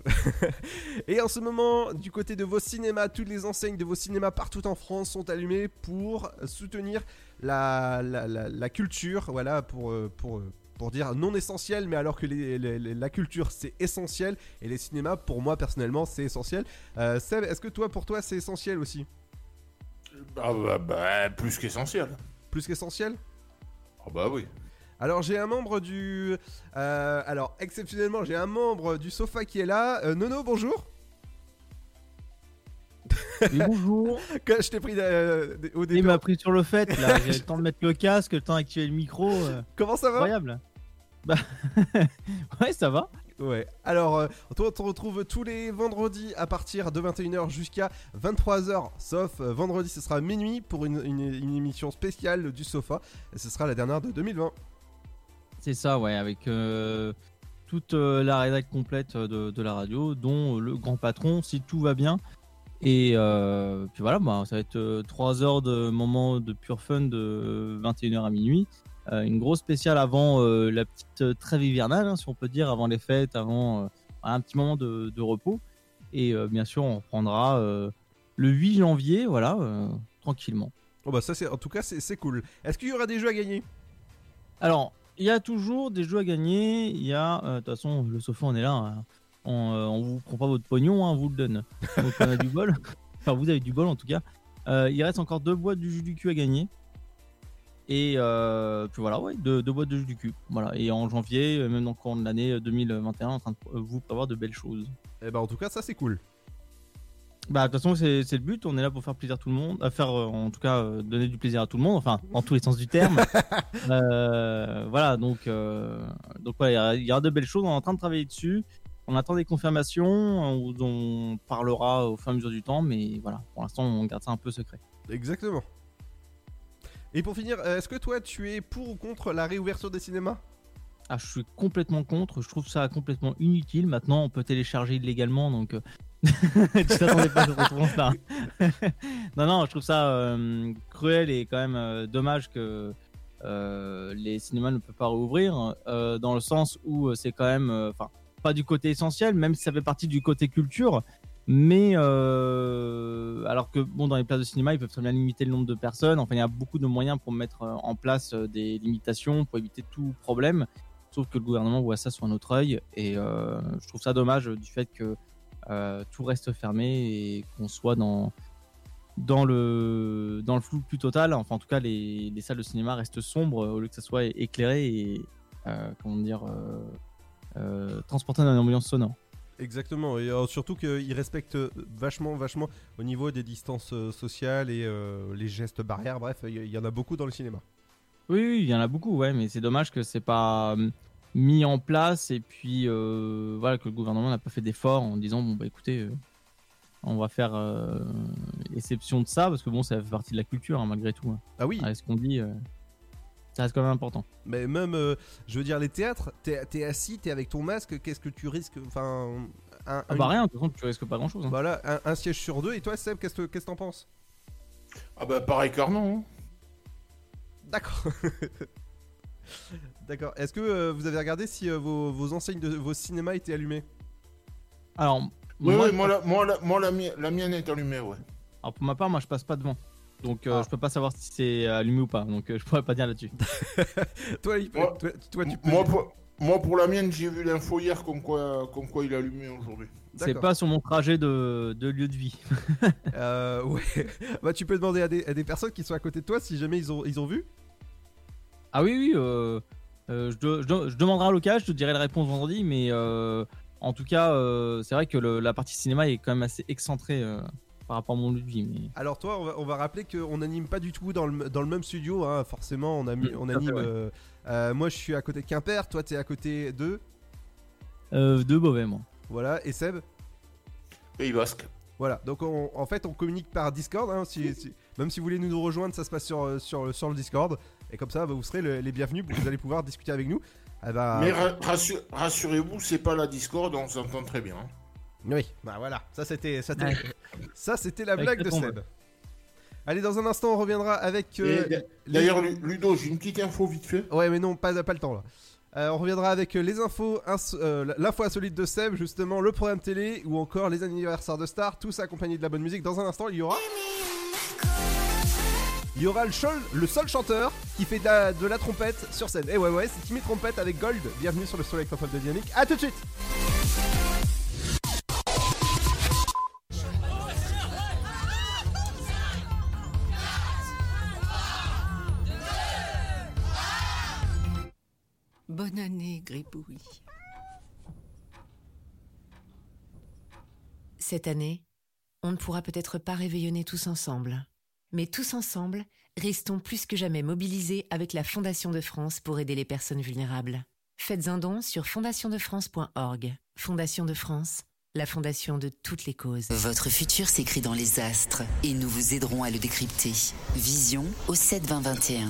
et en ce moment, du côté de vos cinémas, toutes les enseignes de vos cinémas partout en France sont allumées pour soutenir la, la, la- la culture, voilà, pour, euh, pour, euh, pour dire non essentiel, mais alors que les- les- les- la culture c'est essentiel, et les cinémas, pour moi personnellement, c'est essentiel. Euh, Seb, est-ce que toi, pour toi, c'est essentiel aussi? Bah, bah, bah, plus qu'essentiel. Plus qu'essentiel? Ah bah oui. Alors j'ai un membre du... euh, alors exceptionnellement j'ai un membre du sofa qui est là. Euh, Nono bonjour bonjour Que je t'ai pris euh, au Il début. m'a pris sur le fait, là. J'ai le temps de mettre le casque, le temps d'activer le micro. Comment ça va? Incroyable. Bah... ouais, ça va. Ouais, alors euh, toi on te retrouve tous les vendredis à partir de 21h jusqu'à 23h, sauf euh, vendredi ce sera minuit pour une, une- une émission spéciale du sofa, et ce sera la dernière de 2020. C'est ça, ouais, avec euh, toute euh, la rédac complète de, de la radio, dont euh, le grand patron, si tout va bien. Et euh, puis voilà, bah, ça va être 3 heures de moment de pure fun de 21h à minuit. Euh, une grosse spéciale avant euh, la petite euh, trêve hivernale, hein, si on peut dire, avant les fêtes, avant euh, un petit moment de, de repos. Et euh, bien sûr, on reprendra euh, le 8 janvier, voilà, euh, tranquillement. Oh bah ça c'est en tout cas c'est c'est cool. Est-ce qu'il y aura des jeux à gagner? Alors, il y a toujours des jeux à gagner. Il y a, euh, de toute façon, le sofa, on est là. hein. On, euh, on vous prend pas votre pognon, hein, on vous le donne. Donc, on a du bol. Enfin, vous avez du bol en tout cas. Euh, il reste encore deux boîtes du jus du cul à gagner. Et euh, puis voilà, ouais, deux, deux boîtes de jus du cul. Voilà. Et en janvier, même dans le courant de l'année 2021, en train de vous prévoir de belles choses. Et ben en tout cas, ça c'est cool. Bah, de toute façon, c'est c'est le but. On est là pour faire plaisir à tout le monde, à faire, euh, en tout cas, euh, donner du plaisir à tout le monde, enfin, en tous les sens du terme. Euh, voilà, donc, donc ouais, il y y, aura de belles choses. On est en train de travailler dessus. On attend des confirmations. On, on parlera au fur et à mesure du temps, mais voilà, pour l'instant, on garde ça un peu secret. Exactement. Et pour finir, est-ce que toi tu es pour ou contre la réouverture des cinémas? Ah, je suis complètement contre. Je trouve ça complètement inutile. Maintenant, on peut télécharger illégalement, donc. tu t'attendais pas à cette réponse-là. non, non, je trouve ça euh, cruel et quand même euh, dommage que euh, les cinémas ne peuvent pas rouvrir, dans le sens où c'est quand même, enfin, pas du côté essentiel, même si ça fait partie du côté culture. Mais alors que bon, dans les places de cinéma, ils peuvent très bien limiter le nombre de personnes. Enfin, il y a beaucoup de moyens pour mettre en place des limitations pour éviter tout problème. Sauf que le gouvernement voit ça sur un autre œil et je trouve ça dommage du fait que tout reste fermé et qu'on soit dans dans le dans le flou plus total. Enfin, en tout cas, les, les salles de cinéma restent sombres au lieu que ça soit éclairé et euh, comment dire euh, euh, transporté dans une ambiance sonore. Exactement, et euh, surtout qu'ils respectent vachement, vachement au niveau des distances euh, sociales et euh, les gestes barrières. Bref, il y, en a beaucoup dans le cinéma. Oui, oui, il y en a beaucoup, ouais, mais c'est dommage que c'est pas euh, mis en place et puis euh, voilà que le gouvernement n'a pas fait d'effort en disant bon bah écoutez, euh, on va faire euh, exception de ça parce que bon ça fait partie de la culture hein, malgré tout. hein. Ah oui. ce qu'on dit, euh, ça reste quand même important. Mais même, euh, je veux dire, les théâtres, t'es es assis, t'es avec ton masque, qu'est-ce que tu risques Enfin, un, Ah bah rien, de toute façon tu risques pas grand chose. Voilà, un, un siège sur deux. Et toi, Seb, qu'est-ce que qu'est-ce que t'en penses? Ah bah pareil hein. D'accord. D'accord. Est-ce que euh, vous avez regardé si euh, vos, vos enseignes de vos cinémas étaient allumées? Alors, Oui, moi, oui, moi, la, moi, la, moi la, mi- la mienne est allumée, ouais. alors, pour ma part, moi je passe pas devant. Donc Ah. euh, je peux pas savoir si c'est allumé ou pas. Donc euh, je pourrais pas dire là-dessus. toi, il peut- Moi- toi, toi, tu peux. Moi pour, moi, pour la mienne, j'ai vu l'info hier comme quoi, comme quoi il est allumé aujourd'hui. C'est pas sur mon trajet de, de lieu de vie. Euh, ouais. bah, tu peux demander à des, à des personnes qui sont à côté de toi si jamais ils ont, ils ont vu. Ah oui, oui, euh, euh, je, de- je de- je demanderai à l'occasion, je te dirai la réponse vendredi, mais euh, en tout cas, euh, c'est vrai que le- la partie cinéma est quand même assez excentrée euh, par rapport à mon lieu de vie. Mais... Alors toi, on va, on va rappeler qu'on n'anime pas du tout dans le, dans le même studio. hein. Forcément, on, a mis- Mm, on tout à fait, anime. ouais. euh, euh, moi, je suis à côté de Quimper. Toi, t'es à côté de. Euh, de Beauvais, moi. Voilà. Et Seb? Pays Basque. Voilà. Donc, on- en fait, on communique par Discord. hein. Si- si- même si vous voulez nous rejoindre, ça se passe sur, sur, sur le Discord. Et comme ça, bah, vous serez le- les bienvenus. Vous allez pouvoir discuter avec nous. Ah bah, Mais ra- rassure- rassurez-vous, c'est pas la Discord, on s'entend très bien. hein. Oui, bah voilà, ça c'était ça, Ouais. ça, c'était la Avec blague la de. Seb. Allez, dans un instant, on reviendra avec. euh, D'ailleurs, Lu- Ludo, j'ai une petite info vite fait. Ouais, mais non, pas, pas le temps là. Euh, on reviendra avec euh, les infos, euh, l'info insolite de Seb, justement, le programme télé ou encore les anniversaires de stars, tout ça accompagné de la bonne musique. Dans un instant, il y aura. Il y aura le, seul- chanteur qui fait de la, trompette sur scène. Et ouais, ouais, c'est Timmy Trompette avec Gold. Bienvenue sur le Soleil Électropop de Dynamique. A tout de suite! Bonne année, Gribouille. Cette année, on ne pourra peut-être pas réveillonner tous ensemble. Mais tous ensemble, restons plus que jamais mobilisés avec la Fondation de France pour aider les personnes vulnérables. Faites un don sur fondationdefrance.org. Fondation de France, la fondation de toutes les causes. Votre futur s'écrit dans les astres et nous vous aiderons à le décrypter. Vision au 7 20 21.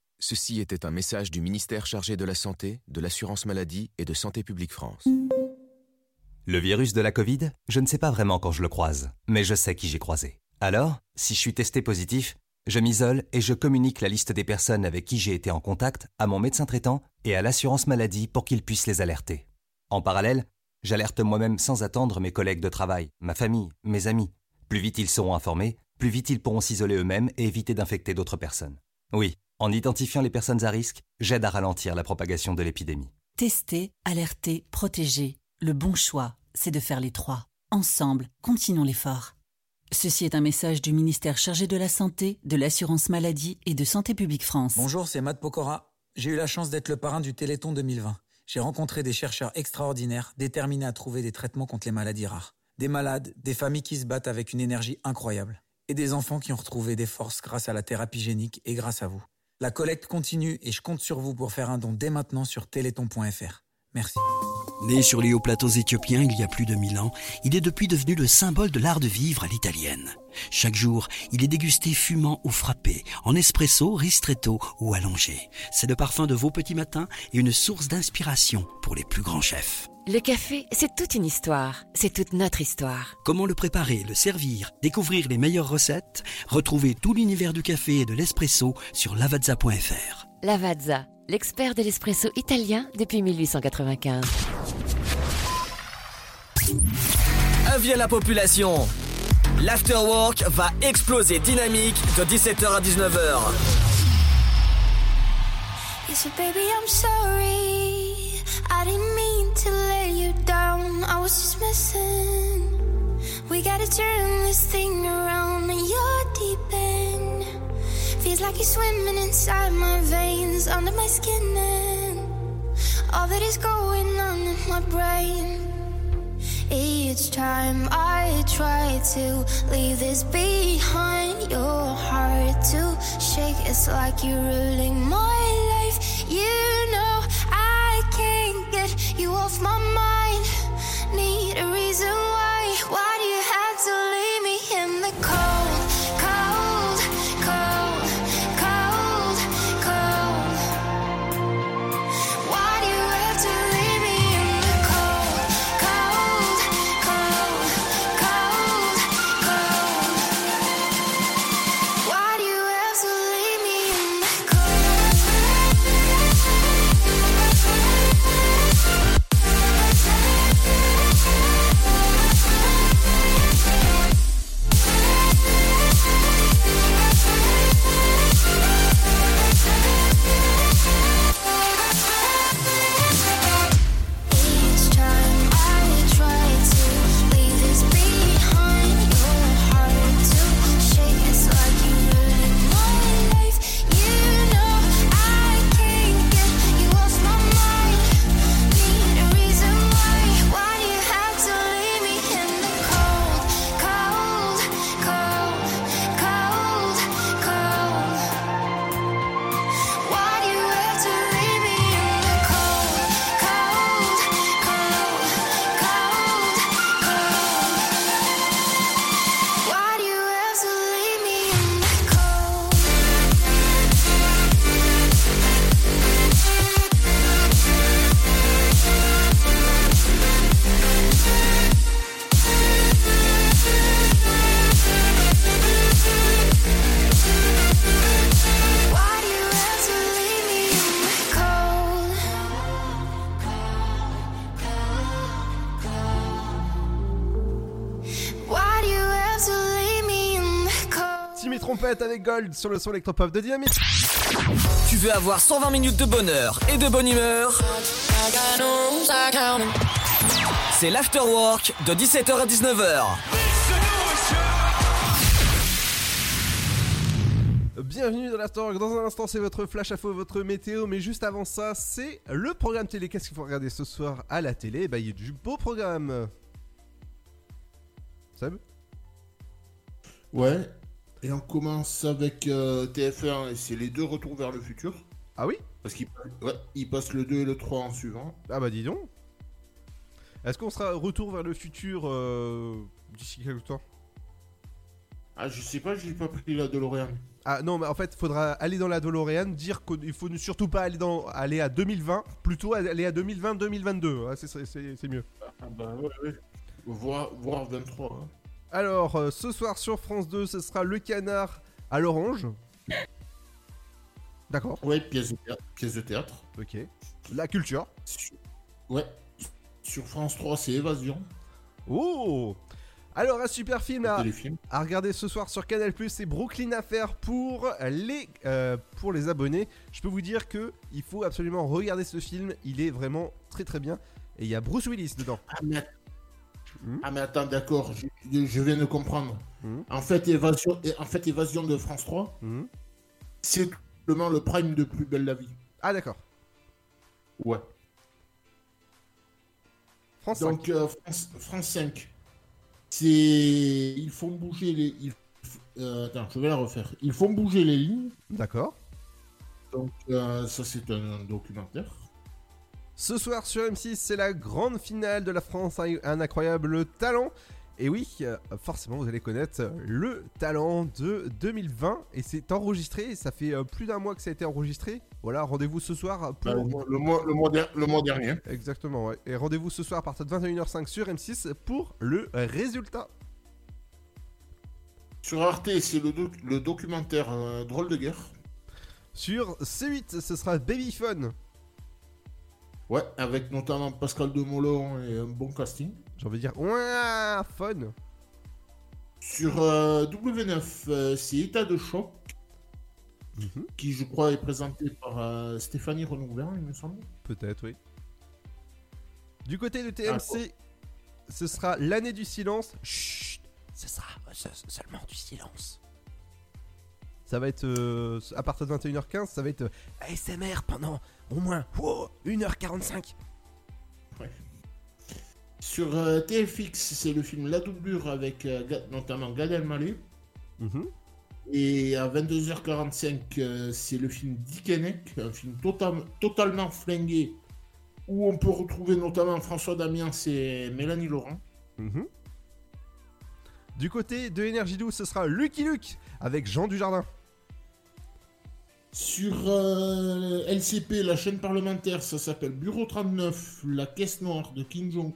Ceci était un message du ministère chargé de la Santé, de l'Assurance Maladie et de Santé Publique France. Le virus de la Covid, je ne sais pas vraiment quand je le croise, mais je sais qui j'ai croisé. Alors, si je suis testé positif, je m'isole et je communique la liste des personnes avec qui j'ai été en contact à mon médecin traitant et à l'assurance maladie pour qu'ils puissent les alerter. En parallèle, j'alerte moi-même sans attendre mes collègues de travail, ma famille, mes amis. Plus vite ils seront informés, plus vite ils pourront s'isoler eux-mêmes et éviter d'infecter d'autres personnes. Oui, en identifiant les personnes à risque, j'aide à ralentir la propagation de l'épidémie. Tester, alerter, protéger. Le bon choix, c'est de faire les trois. Ensemble, continuons l'effort. Ceci est un message du ministère chargé de la Santé, de l'Assurance Maladie et de Santé Publique France. Bonjour, c'est Matt Pokora. J'ai eu la chance d'être le parrain du Téléthon 2020. J'ai rencontré des chercheurs extraordinaires, déterminés à trouver des traitements contre les maladies rares. Des malades, des familles qui se battent avec une énergie incroyable. Et des enfants qui ont retrouvé des forces grâce à la thérapie génique et grâce à vous. La collecte continue et je compte sur vous pour faire un don dès maintenant sur téléthon.fr. Merci. Né sur les hauts plateaux éthiopiens il y a plus de mille ans, il est depuis devenu le symbole de l'art de vivre à l'italienne. Chaque jour, il est dégusté fumant ou frappé, en espresso, ristretto ou allongé. C'est le parfum de vos petits matins et une source d'inspiration pour les plus grands chefs. Le café, c'est toute une histoire. C'est toute notre histoire. Comment le préparer, le servir, découvrir les meilleures recettes? Retrouvez tout l'univers du café et de l'espresso sur lavazza.fr. Lavazza, l'expert de l'espresso italien depuis 1895. Avis à la population. L'afterwork va exploser dynamique de 17h à 19h. You said, baby, I'm sorry. I didn't mean down. I was just messing. We gotta turn this thing around. And you're deep in. Feels like you're swimming inside my veins, under my skin. And all that is going on in my brain. Each time I try to leave this behind, your heart to shake. It's like you're ruling my life. You know you off my mind. Need a reason why? Trompette avec Gold sur le son électropop de Dynamique. Tu veux avoir 120 minutes de bonheur et de bonne humeur? C'est l'afterwork de 17h à 19h. Bienvenue dans l'Afterwork. Dans un instant, c'est votre flash info, votre météo. Mais juste avant ça, c'est le programme télé. Qu'est-ce qu'il faut regarder ce soir à la télé? Bah, il y a du beau programme. Seb? Ouais. Et on commence avec euh, TF1 et c'est les deux retours vers le futur. Ah oui? Parce qu'il ouais, il passe le 2 et le 3 en suivant. Ah bah dis donc. Est-ce qu'on sera retour vers le futur euh, d'ici quelque temps? Ah, je sais pas, j'ai pas pris la DeLorean. Ah non, mais en fait, faudra aller dans la DeLorean, dire qu'il faut surtout pas aller, dans, aller à 2020, plutôt aller à 2020-2022. hein, c'est- mieux. Ah bah ouais, ouais. Voir, voir 23. hein. Alors, euh, ce soir sur France 2, ce sera Le Canard à l'orange. D'accord. Ouais, pièce de théâtre. Pièce de théâtre. Ok. La culture. Ouais. Sur France 3, c'est Évasion. Oh Alors, un super film à, regarder ce soir sur Canal+, c'est Brooklyn Affair pour les, euh, pour les abonnés. Je peux vous dire que il faut absolument regarder ce film, il est vraiment très très bien. Et il y a Bruce Willis dedans. Ah mais, Hmm. ah, mais attends, d'accord, je, viens de comprendre. Hmm. En, fait, évasion, en fait, Évasion de France 3, Hmm. c'est tout simplement le prime de Plus Belle la Vie. Ah d'accord. Ouais. France Donc, euh, France, France 5, c'est. Ils font bouger les. ils- euh, attends, je vais la refaire. Ils font bouger les lignes. D'accord. Donc, euh, ça, c'est un documentaire. Ce soir sur M6, c'est la grande finale de la France un incroyable talent. Et oui, euh, forcément, vous allez connaître le talent de 2020. Et c'est enregistré, ça fait euh, plus d'un mois que ça a été enregistré. Voilà, rendez-vous ce soir pour... Euh, le, mois, le, mois, le, mois der- le mois dernier. Exactement, ouais. Et rendez-vous ce soir à partir de 21h05 sur M6 pour le résultat. Sur Arte, c'est le, doc- le documentaire euh, Drôle de guerre. Sur C8, ce sera Babyphone. Ouais, avec notamment Pascal Demolon et un bon casting. J'ai envie de dire, fun. Sur euh, W9, euh, c'est État de choc. Mhm. Qui, je crois, est présenté par euh, Stéphanie Renouvert, il me semble. Peut-être, oui. Du côté de Ah, TMC, ce sera l'année du silence. Chut, ce sera se- seulement du silence. Ça va être à partir de 21h15, ça va être ASMR pendant au moins wow, 1h45. Sur euh, TFX, c'est le film La doublure avec euh, notamment Gad Elmaleh. Mhm. Et à 22h45, euh, c'est le film Dickeneck, un film totalement flingué, où on peut retrouver notamment François Damiens et Mélanie Laurent. Mhm. Du côté de Énergie 12, ce sera Lucky Luke avec Jean Dujardin. Sur euh, LCP, la chaîne parlementaire, ça s'appelle Bureau 39, la caisse noire de Kim Jong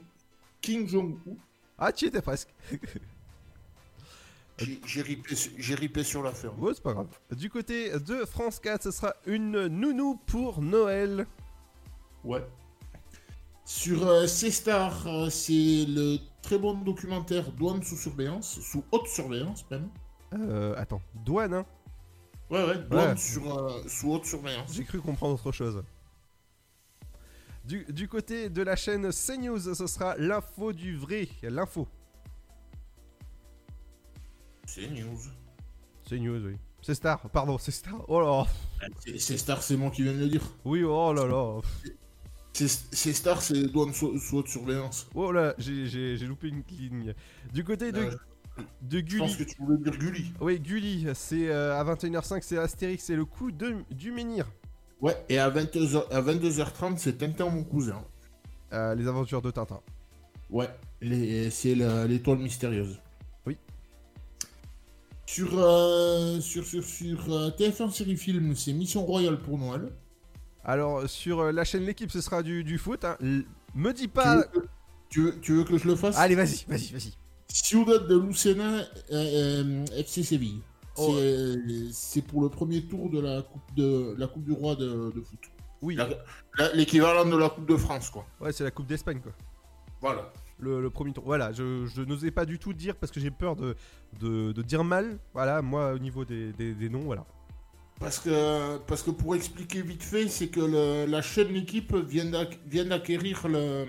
Kim Jong-un. Ah, tu étais presque. J'ai- ripé, sur la ferme. Ouais, c'est pas grave. Du côté de France 4, ce sera une nounou pour Noël. Ouais. Sur euh, C-Star, euh, c'est le très bon documentaire Douane sous surveillance, sous haute surveillance même. Euh, attends, douane, hein Ouais, ouais, Ouais. sur, euh, sous haute surveillance. J'ai cru comprendre autre chose. Du, du côté de la chaîne CNews, ce sera l'info du vrai. L'info. C'est news. CNews, oui. C'est Star, pardon, c'est Star. Oh là C'est- C-Star, c'est moi qui viens de le dire. Oui, oh là là. C'est- C-Star, c'est douane sous, haute surveillance. Oh là, j'ai- loupé une ligne. Du côté de, Euh, de Je Gulli. pense que tu voulais dire Gulli. Oui, Gulli, c'est euh, à 21h05, c'est Astérix, c'est le coup de, du menhir. Ouais, et à 22h, à 22h30, c'est Tintin mon cousin. Euh, les aventures de Tintin. Ouais, c'est l'étoile mystérieuse. Oui. Sur, euh, sur, sur, sur euh, TF1 série film, c'est Mission Royale pour Noël. Alors, sur la chaîne L'équipe, ce sera du, du foot. hein. Me dis pas. Tu veux, que, tu, veux, tu veux que je le fasse? Allez, vas-y, vas-y, vas-y. Ciudad de Lucena, euh, euh, FC Séville. Oh. C'est, euh, C'est pour le premier tour de la Coupe, de, la coupe du Roi de, de foot. Oui. L'équivalent de la Coupe de France, quoi. Ouais, c'est la Coupe d'Espagne, quoi. Voilà. Le, le premier tour. Voilà, je, je n'osais pas du tout dire parce que j'ai peur de, de, de dire mal. Voilà, moi, au niveau des, des, des noms, voilà. Parce que, parce que pour expliquer vite fait, c'est que le- la chaîne L'équipe vient d'acquérir le-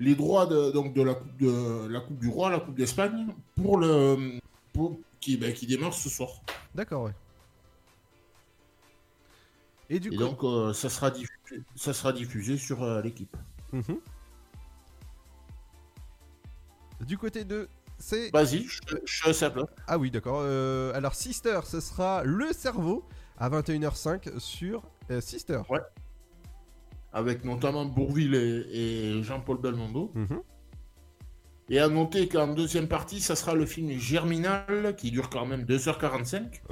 les droits de, donc de, la coupe de la Coupe du Roi, la Coupe d'Espagne, pour le pour, qui, ben, qui démarre ce soir. D'accord, ouais. Et du Et coup. donc euh, ça, sera diffusé, ça sera diffusé sur euh, l'équipe. Mhm. Du côté de. C'est. Vas-y, je, je suis à sa place. Ah oui, d'accord. Euh, alors, Sister, ce sera le cerveau à 21h05 sur Sister. Ouais. Avec notamment Bourville et, et Jean-Paul Belmondo. Mhm. Et à noter qu'en deuxième partie, ça sera le film Germinal, qui dure quand même 2h45.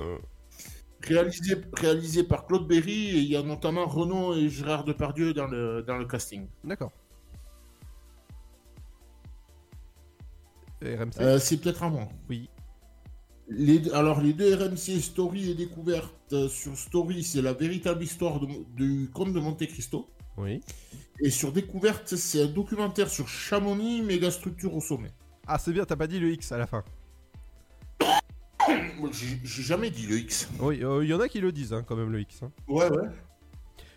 Réalisé, réalisé par Claude Berry, et il y a notamment Renaud et Gérard Depardieu dans le, dans le casting. D'accord. RMC Euh, c'est peut-être à moi. Oui. Les, alors, les deux RMC, Story et Découverte, euh, sur Story, c'est la véritable histoire de- du comte de Monte Cristo. Oui. Et sur Découverte, c'est un documentaire sur Chamonix, méga structure au sommet. Ah, c'est bien, t'as pas dit le X à la fin. Moi, J'ai jamais dit le X. Oui, il y en a qui le disent hein, quand même le X. hein. Ouais, ouais.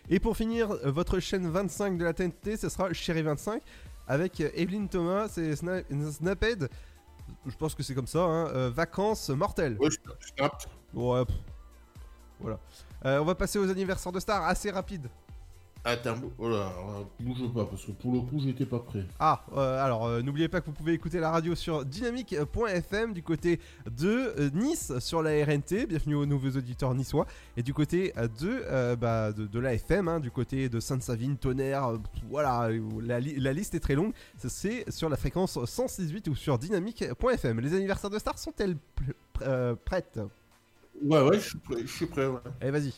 Et pour finir, euh, votre chaîne 25 de la TNT, ce sera Chéri 25 avec euh, Evelyn Thomas, c'est Sna- Snaphead. Je pense que c'est comme ça, hein, euh, Vacances mortelles. Ouais, Snap. Ouais, pff. Voilà. Euh, on va passer aux anniversaires de stars assez rapide. Attends, oh là, bouge pas, parce que pour le coup, j'étais pas prêt. Ah, euh, alors euh, n'oubliez pas que vous pouvez écouter la radio sur dynamique.fm du côté de euh, Nice sur la RNT. Bienvenue aux nouveaux auditeurs niçois. Et du côté de, bah, de, de la FM, hein, du côté de Sainte-Savine, Tonnerre, voilà, la, li- la liste est très longue. C'est sur la fréquence 168 ou sur dynamique.fm. Les anniversaires de stars sont-elles pr- pr- prêtes? Ouais, ouais, je suis prêt, je suis prêt, ouais. Allez, vas-y.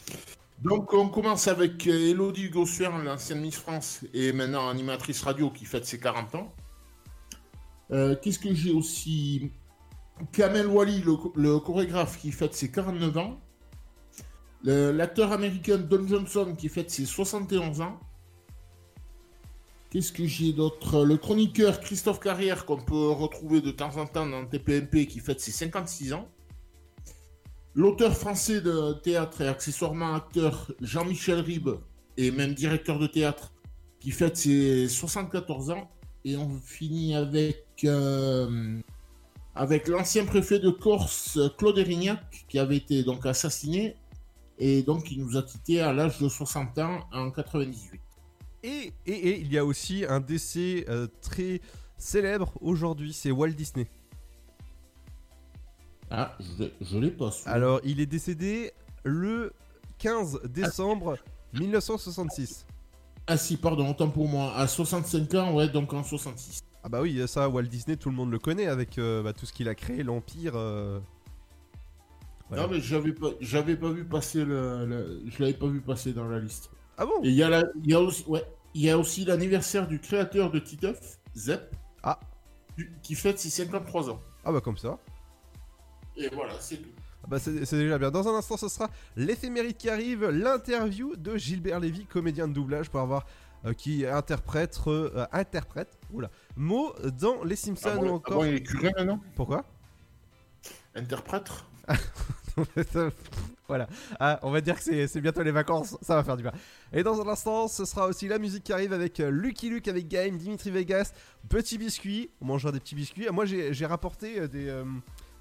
Donc, on commence avec euh, Elodie Gossuin, l'ancienne Miss France, et maintenant animatrice radio qui fête ses 40 ans. Euh, Qu'est-ce que j'ai aussi? Kamel Wally, le, le chorégraphe, qui fête ses 49 ans. L'acteur américain Don Johnson, qui fête ses 71 ans. Qu'est-ce que j'ai d'autre? Le chroniqueur Christophe Carrière, qu'on peut retrouver de temps en temps dans TPMP, qui fête ses 56 ans. L'auteur français de théâtre et accessoirement acteur Jean-Michel Ribes et même directeur de théâtre qui fête ses 74 ans. Et on finit avec, euh, avec l'ancien préfet de Corse, Claude Erignac, qui avait été donc assassiné et donc qui nous a quittés à l'âge de 60 ans en 98. Et, et, et il y a aussi un décès euh, très célèbre aujourd'hui, c'est Walt Disney. Ah, je, l'ai pas su. Alors, il est décédé le 15 décembre 1966. Ah si, pardon, autant pour moi. À 65 ans, ouais, donc en 66. Ah bah oui, ça, Walt Disney, tout le monde le connaît avec euh, bah, tout ce qu'il a créé, l'Empire. euh. Voilà. Non, mais j'avais pas, j'avais pas vu passer le, le- je l'avais pas vu passer dans la liste. Ah bon? Et il y a la- il y a aussi, ouais, il y a aussi l'anniversaire du créateur de Titeuf, Zep. Ah. Qui fête ses 53 ans. Ah bah comme ça. Et voilà, c'est tout. Ah Bah c'est déjà bien. Dans un instant, ce sera l'éphéméride qui arrive, l'interview de Gilbert Lévy, comédien de doublage, pour avoir euh, qui interprète, euh, interprète, oula, mot dans Les Simpsons Ah bon, ou ah encore. bon, il est curé maintenant Pourquoi? Interprète? Voilà. Ah, on va dire que c'est c'est bientôt les vacances, ça va faire du bien. Et dans un instant, ce sera aussi la musique qui arrive avec euh, Lucky Luke, avec Game, Dimitri Vegas, Petit Biscuit. On mangera des petits biscuits. Ah, Moi, j'ai rapporté euh, des. euh,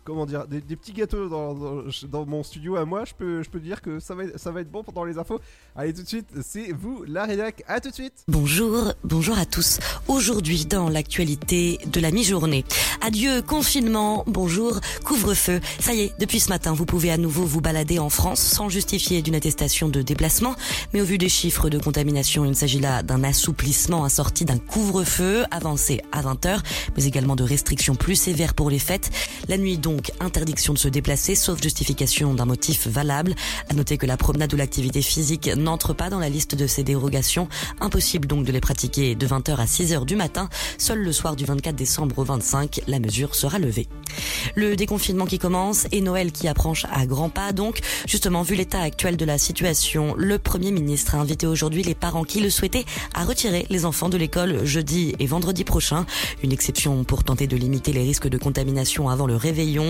comment dire des, petits gâteaux dans, dans- dans mon studio à moi. Je peux, je peux dire que ça va, être- ça va être bon pendant les infos. Allez, tout de suite, c'est vous, la rédac. À tout de suite. Bonjour, bonjour à tous. Aujourd'hui, dans l'actualité de la mi-journée. Adieu confinement, bonjour couvre-feu. Ça y est, depuis ce matin, vous pouvez à nouveau vous balader en France sans justifier d'une attestation de déplacement. Mais au vu des chiffres de contamination, il s'agit là d'un assouplissement assorti d'un couvre-feu avancé à 20h, mais également de restrictions plus sévères pour les fêtes. La nuit donc, interdiction de se déplacer, sauf justification d'un motif valable. À noter que la promenade ou l'activité physique n'entre pas dans la liste de ces dérogations. Impossible donc de les pratiquer de 20h à 6h du matin. Seul le soir du 24 décembre au 25, la mesure sera levée. Le déconfinement qui commence et Noël qui approche à grands pas donc. Justement, vu l'état actuel de la situation, le Premier ministre a invité aujourd'hui les parents qui le souhaitaient à retirer les enfants de l'école jeudi et vendredi prochain. Une exception pour tenter de limiter les risques de contamination avant le réveillon.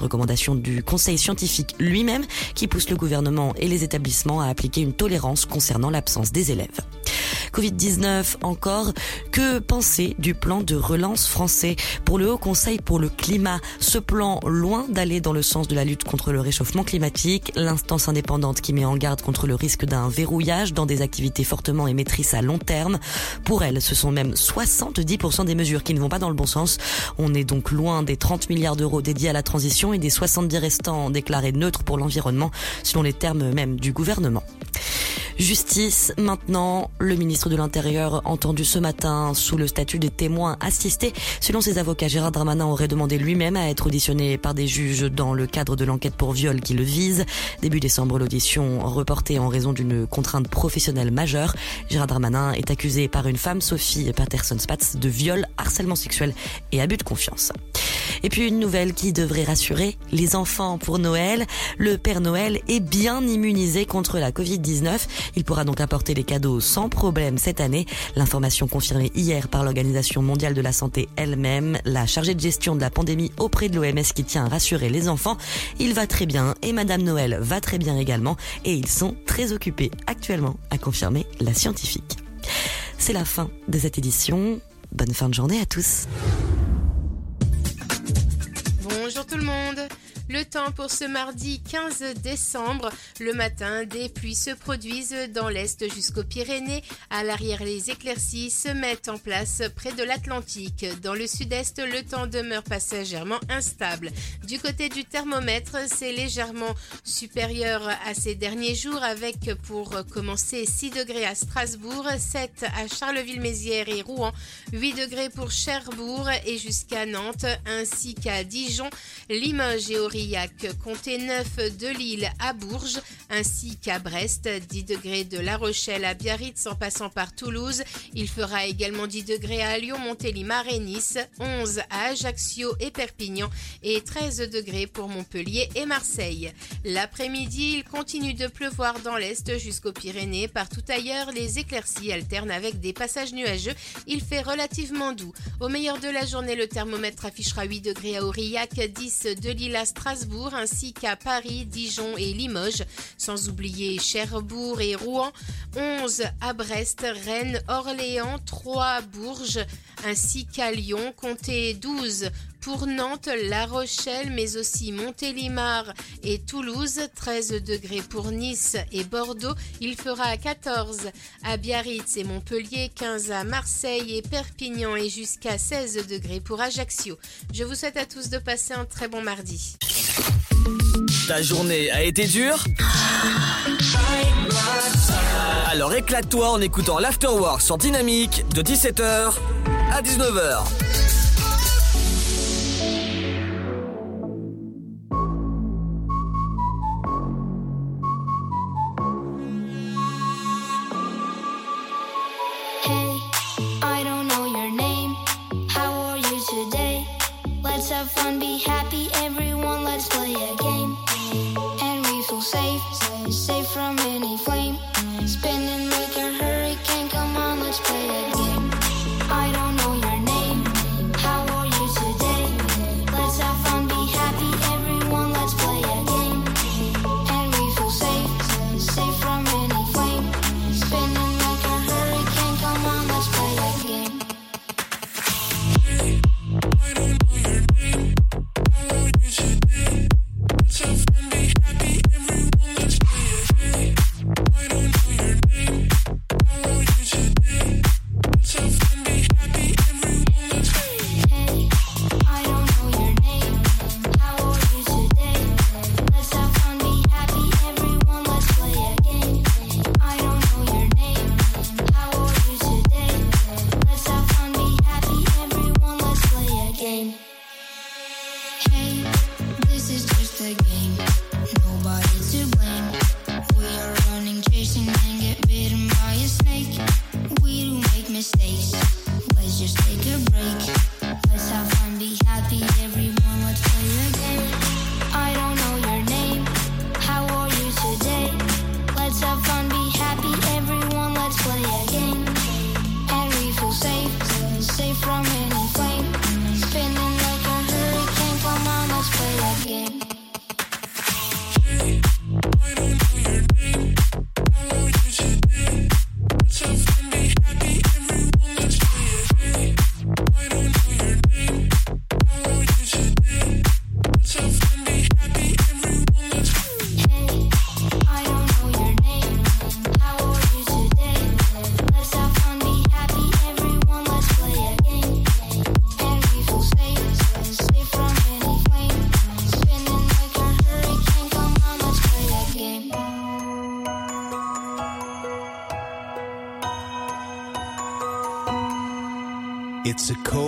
Recommandation du Conseil scientifique lui-même qui pousse le gouvernement et les établissements à appliquer une tolérance concernant l'absence des élèves. Covid-19 encore, que penser du plan de relance français pour le Haut Conseil pour le climat? Ce plan, loin d'aller dans le sens de la lutte contre le réchauffement climatique, l'instance indépendante qui met en garde contre le risque d'un verrouillage dans des activités fortement émettrices à long terme. Pour elle, ce sont même 70% des mesures qui ne vont pas dans le bon sens. On est donc loin des 30 milliards d'euros dédiés à la transition et des 70 restants déclarés neutres pour l'environnement, selon les termes même du gouvernement. Justice, maintenant, le ministre de l'Intérieur entendu ce matin sous le statut de témoin assisté. Selon ses avocats, Gérard Darmanin aurait demandé lui-même à être auditionné par des juges dans le cadre de l'enquête pour viol qui le vise. Début décembre, l'audition reportée en raison d'une contrainte professionnelle majeure. Gérard Darmanin est accusé par une femme, Sophie Patterson-Spatz, de viol, harcèlement sexuel et abus de confiance. Et puis une nouvelle qui devrait rassurer les enfants pour Noël. Le Père Noël est bien immunisé contre la Covid-19. Il pourra donc apporter les cadeaux sans problème cette année. L'information confirmée hier par l'Organisation mondiale de la santé elle-même, la chargée de gestion de la pandémie auprès de l'OMS qui tient à rassurer les enfants. Il va très bien et Madame Noël va très bien également et ils sont très occupés actuellement à confirmer la scientifique. C'est la fin de cette édition. Bonne fin de journée à tous. Tout le monde. Le temps pour ce mardi 15 décembre. Le matin, des pluies se produisent dans l'est jusqu'aux Pyrénées. À l'arrière, les éclaircies se mettent en place près de l'Atlantique. Dans le sud-est, le temps demeure passagèrement instable. Du côté du thermomètre, c'est légèrement supérieur à ces derniers jours avec pour commencer 6 degrés à Strasbourg, 7 à Charleville-Mézières et Rouen, 8 degrés pour Cherbourg et jusqu'à Nantes ainsi qu'à Dijon, Limoges et Aurillac. Comptez 9 de Lille à Bourges ainsi qu'à Brest, 10 degrés de La Rochelle à Biarritz en passant par Toulouse. Il fera également 10 degrés à Lyon, Montélimar et Nice, 11 à Ajaccio et Perpignan et 13 degrés pour Montpellier et Marseille. L'après-midi, il continue de pleuvoir dans l'est jusqu'aux Pyrénées. Partout ailleurs, les éclaircies alternent avec des passages nuageux. Il fait relativement doux. Au meilleur de la journée, le thermomètre affichera 8 degrés à Aurillac, 10 de Lille à Strasbourg ainsi qu'à Paris, Dijon et Limoges, sans oublier Cherbourg et Rouen, 11 à Brest, Rennes, Orléans, 3 Bourges ainsi qu'à Lyon, comptez 12 pour Nantes, La Rochelle, mais aussi Montélimar et Toulouse, 13 degrés pour Nice et Bordeaux, il fera 14 à Biarritz et Montpellier, 15 à Marseille et Perpignan et jusqu'à 16 degrés pour Ajaccio. Je vous souhaite à tous de passer un très bon mardi. Ta journée a été dure? Alors éclate-toi en écoutant l'Afterwork sur Dynamique de 17h à 19h. It's a cold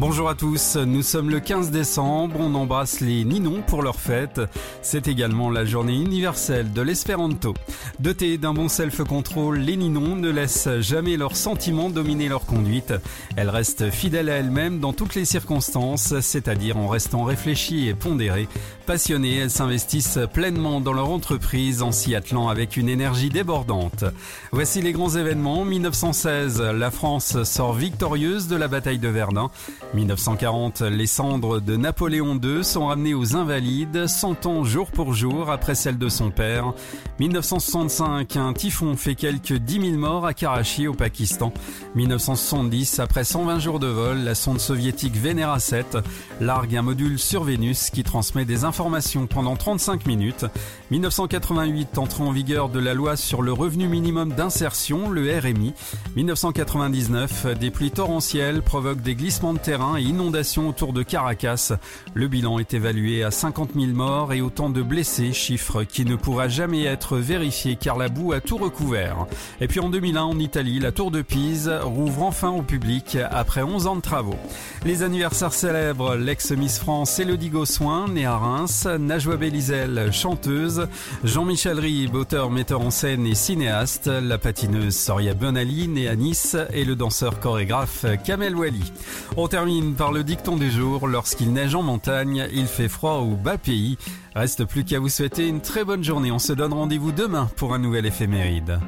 Bonjour à tous, nous sommes le 15 décembre, on embrasse les Ninons pour leur fête. C'est également la journée universelle de l'espéranto. Dotés d'un bon self-control, les Ninons ne laissent jamais leurs sentiments dominer leur conduite. Elles restent fidèles à elles-mêmes dans toutes les circonstances, c'est-à-dire en restant réfléchies et pondérées. Passionnées, elles s'investissent pleinement dans leur entreprise en s'y attelant avec une énergie débordante. Voici les grands événements. 1916, la France sort victorieuse de la bataille de Verdun. 1940, les cendres de Napoléon II sont ramenées aux Invalides, 100 ans jour pour jour après celle de son père. 1965, un typhon fait quelques 10 000 morts à Karachi au Pakistan. 1970, après 120 jours de vol, la sonde soviétique Venera 7 largue un module sur Vénus qui transmet des informations pendant 35 minutes. 1988, entrée en vigueur de la loi sur le revenu minimum d'insertion, le RMI. 1999, des pluies torrentielles provoquent des glissements de terrain et inondations autour de Caracas. Le bilan est évalué à 50 000 morts et autant de blessés, chiffre qui ne pourra jamais être vérifié car la boue a tout recouvert. Et puis en 2001, en Italie, la tour de Pise rouvre enfin au public après 11 ans de travaux. Les anniversaires célèbres, l'ex-Miss France Elodie Gossuin, née à Reims, Najwa Belizel, chanteuse, Jean-Michel Ribes, auteur, metteur en scène et cinéaste, la patineuse Soria Benali, née à Nice, et le danseur chorégraphe Kamel Wally. On termine par le dicton du jour, lorsqu'il neige en montagne, il fait froid au bas pays. Reste plus qu'à vous souhaiter une très bonne journée. On se donne rendez-vous demain pour un nouvel éphéméride.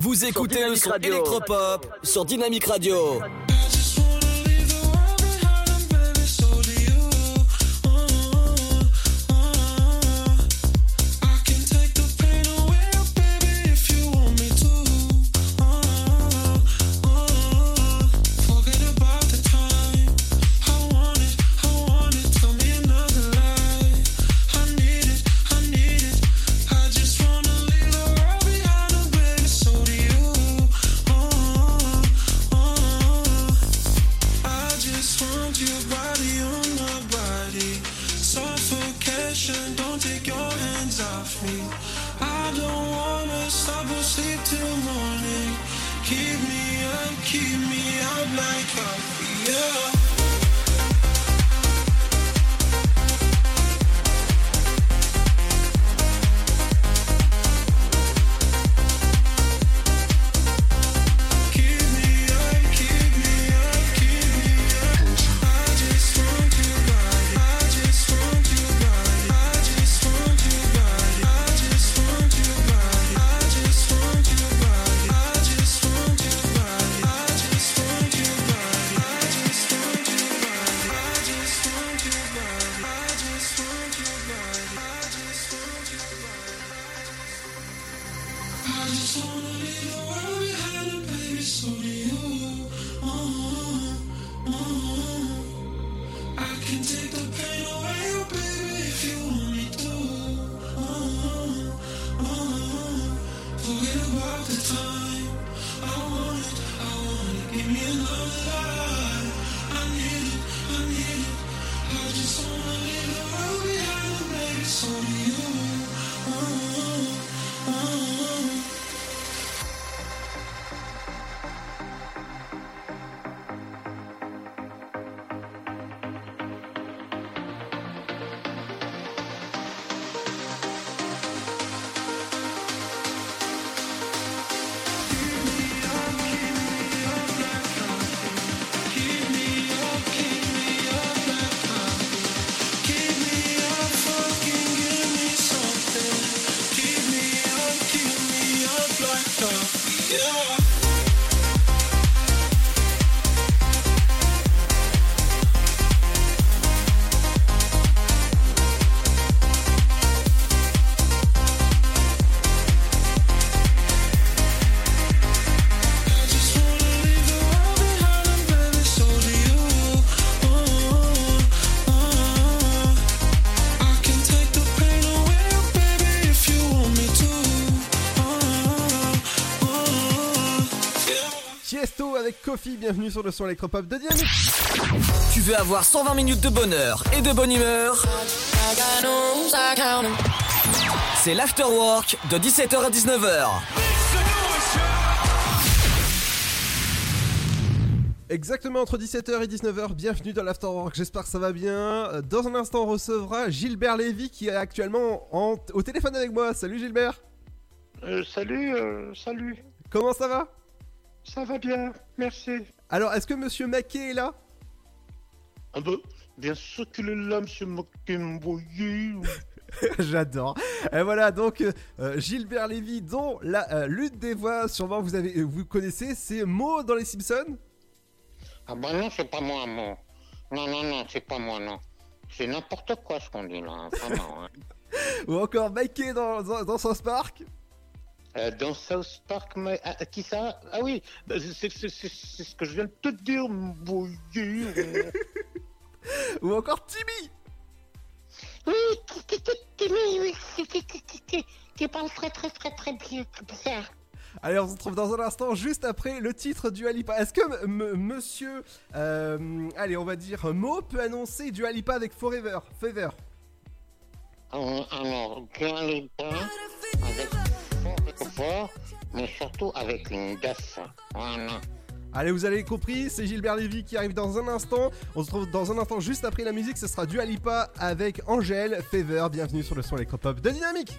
Vous écoutez le son électropop sur Dynamique Radio. Bienvenue sur le son électropop de Dynamique. Tu veux avoir 120 minutes de bonheur et de bonne humeur? C'est l'afterwork de 17h à 19h. Exactement entre 17h et 19h, bienvenue dans l'Afterwork, j'espère que ça va bien. Dans un instant, on recevra Gilbert Lévy qui est actuellement en- au téléphone avec moi. Salut Gilbert Euh, salut, euh, salut. Comment ça va? Ça va bien, merci. Alors, est-ce que Monsieur Maquet est là? Ah bah, bien sûr qu'il est là, monsieur Mokemboyi. J'adore. Et voilà donc euh, Gilbert Lévy, dont la euh, l'une des voix, sûrement vous avez, euh, vous connaissez, c'est Mo dans les Simpsons? Ah bah non, c'est pas moi, moi. Non, non, non, c'est pas moi, non. C'est n'importe quoi ce qu'on dit là, hein, vraiment. hein. Ou encore Mikey dans, dans, dans South Park? Euh, dans South Park, mais, ah, qui ça? Ah oui, bah, c'est ce que je viens de te dire, Mboyi. Ou encore Timmy Oui, qui, oui, qui, parle très très très très bien comme ça. Allez, on se retrouve dans un instant, juste après le titre du Alipa. Est-ce que monsieur, euh, allez, on va dire Mo peut annoncer du Alipa avec Forever Fever? Euh, Alors, pas avec fort, mais surtout avec une DAF. Voilà. Allez, vous avez compris, c'est Gilbert Lévy qui arrive dans un instant. On se retrouve dans un instant juste après la musique, ce sera du Alipa avec Angèle Fever. Bienvenue sur le son électropop de Dynamique.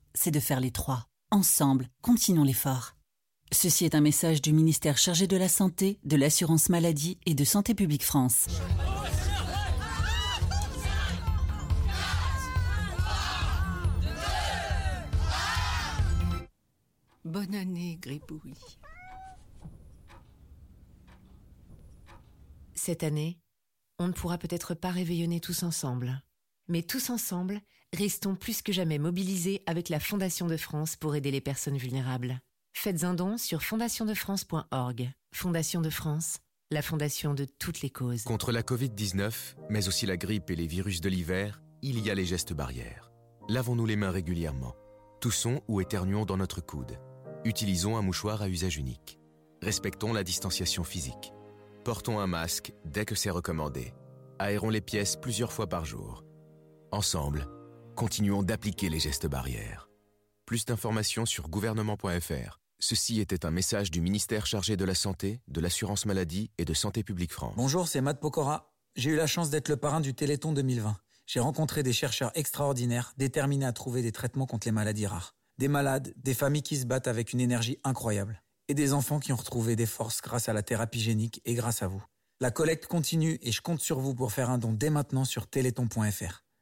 c'est de faire les trois. Ensemble, continuons l'effort. Ceci est un message du ministère chargé de la Santé, de l'Assurance Maladie et de Santé Publique France. Bonne année, Gribouille. Cette année, on ne pourra peut-être pas réveillonner tous ensemble. Mais tous ensemble, restons plus que jamais mobilisés avec la Fondation de France pour aider les personnes vulnérables. Faites un don sur fondationdefrance.org. Fondation de France, la fondation de toutes les causes. Contre la Covid-19, mais aussi la grippe et les virus de l'hiver, il y a les gestes barrières. Lavons-nous les mains régulièrement. Toussons ou éternuons dans notre coude. Utilisons un mouchoir à usage unique. Respectons la distanciation physique. Portons un masque dès que c'est recommandé. Aérons les pièces plusieurs fois par jour. Ensemble, continuons d'appliquer les gestes barrières. Plus d'informations sur gouvernement.fr. Ceci était un message du ministère chargé de la Santé, de l'Assurance Maladie et de Santé Publique France. Bonjour, c'est Matt Pokora. J'ai eu la chance d'être le parrain du Téléthon 2020. J'ai rencontré des chercheurs extraordinaires, déterminés à trouver des traitements contre les maladies rares. Des malades, des familles qui se battent avec une énergie incroyable. Et des enfants qui ont retrouvé des forces grâce à la thérapie génique et grâce à vous. La collecte continue et je compte sur vous pour faire un don dès maintenant sur téléthon.fr.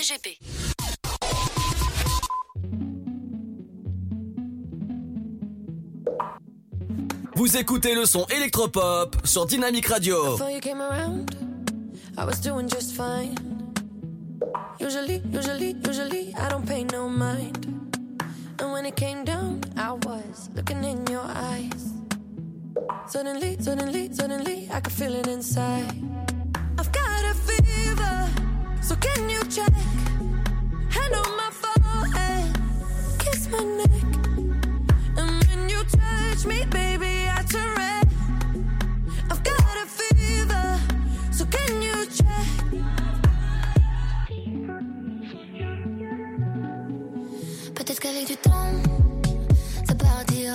DGP. Vous écoutez le son électropop sur Dynamic Radio. Before you came around, I was doing just fine. Usually, usually, usually, I don't pay no mind. And when it came down, I was looking in your eyes. Suddenly, suddenly, suddenly, I could feel it inside. I've got a fever, so can you check? Hand on my forehead, kiss my neck. And when you touch me, baby, I turn red. I've got a fever, so can you check? Peut-être qu'avec du temps, ça. Et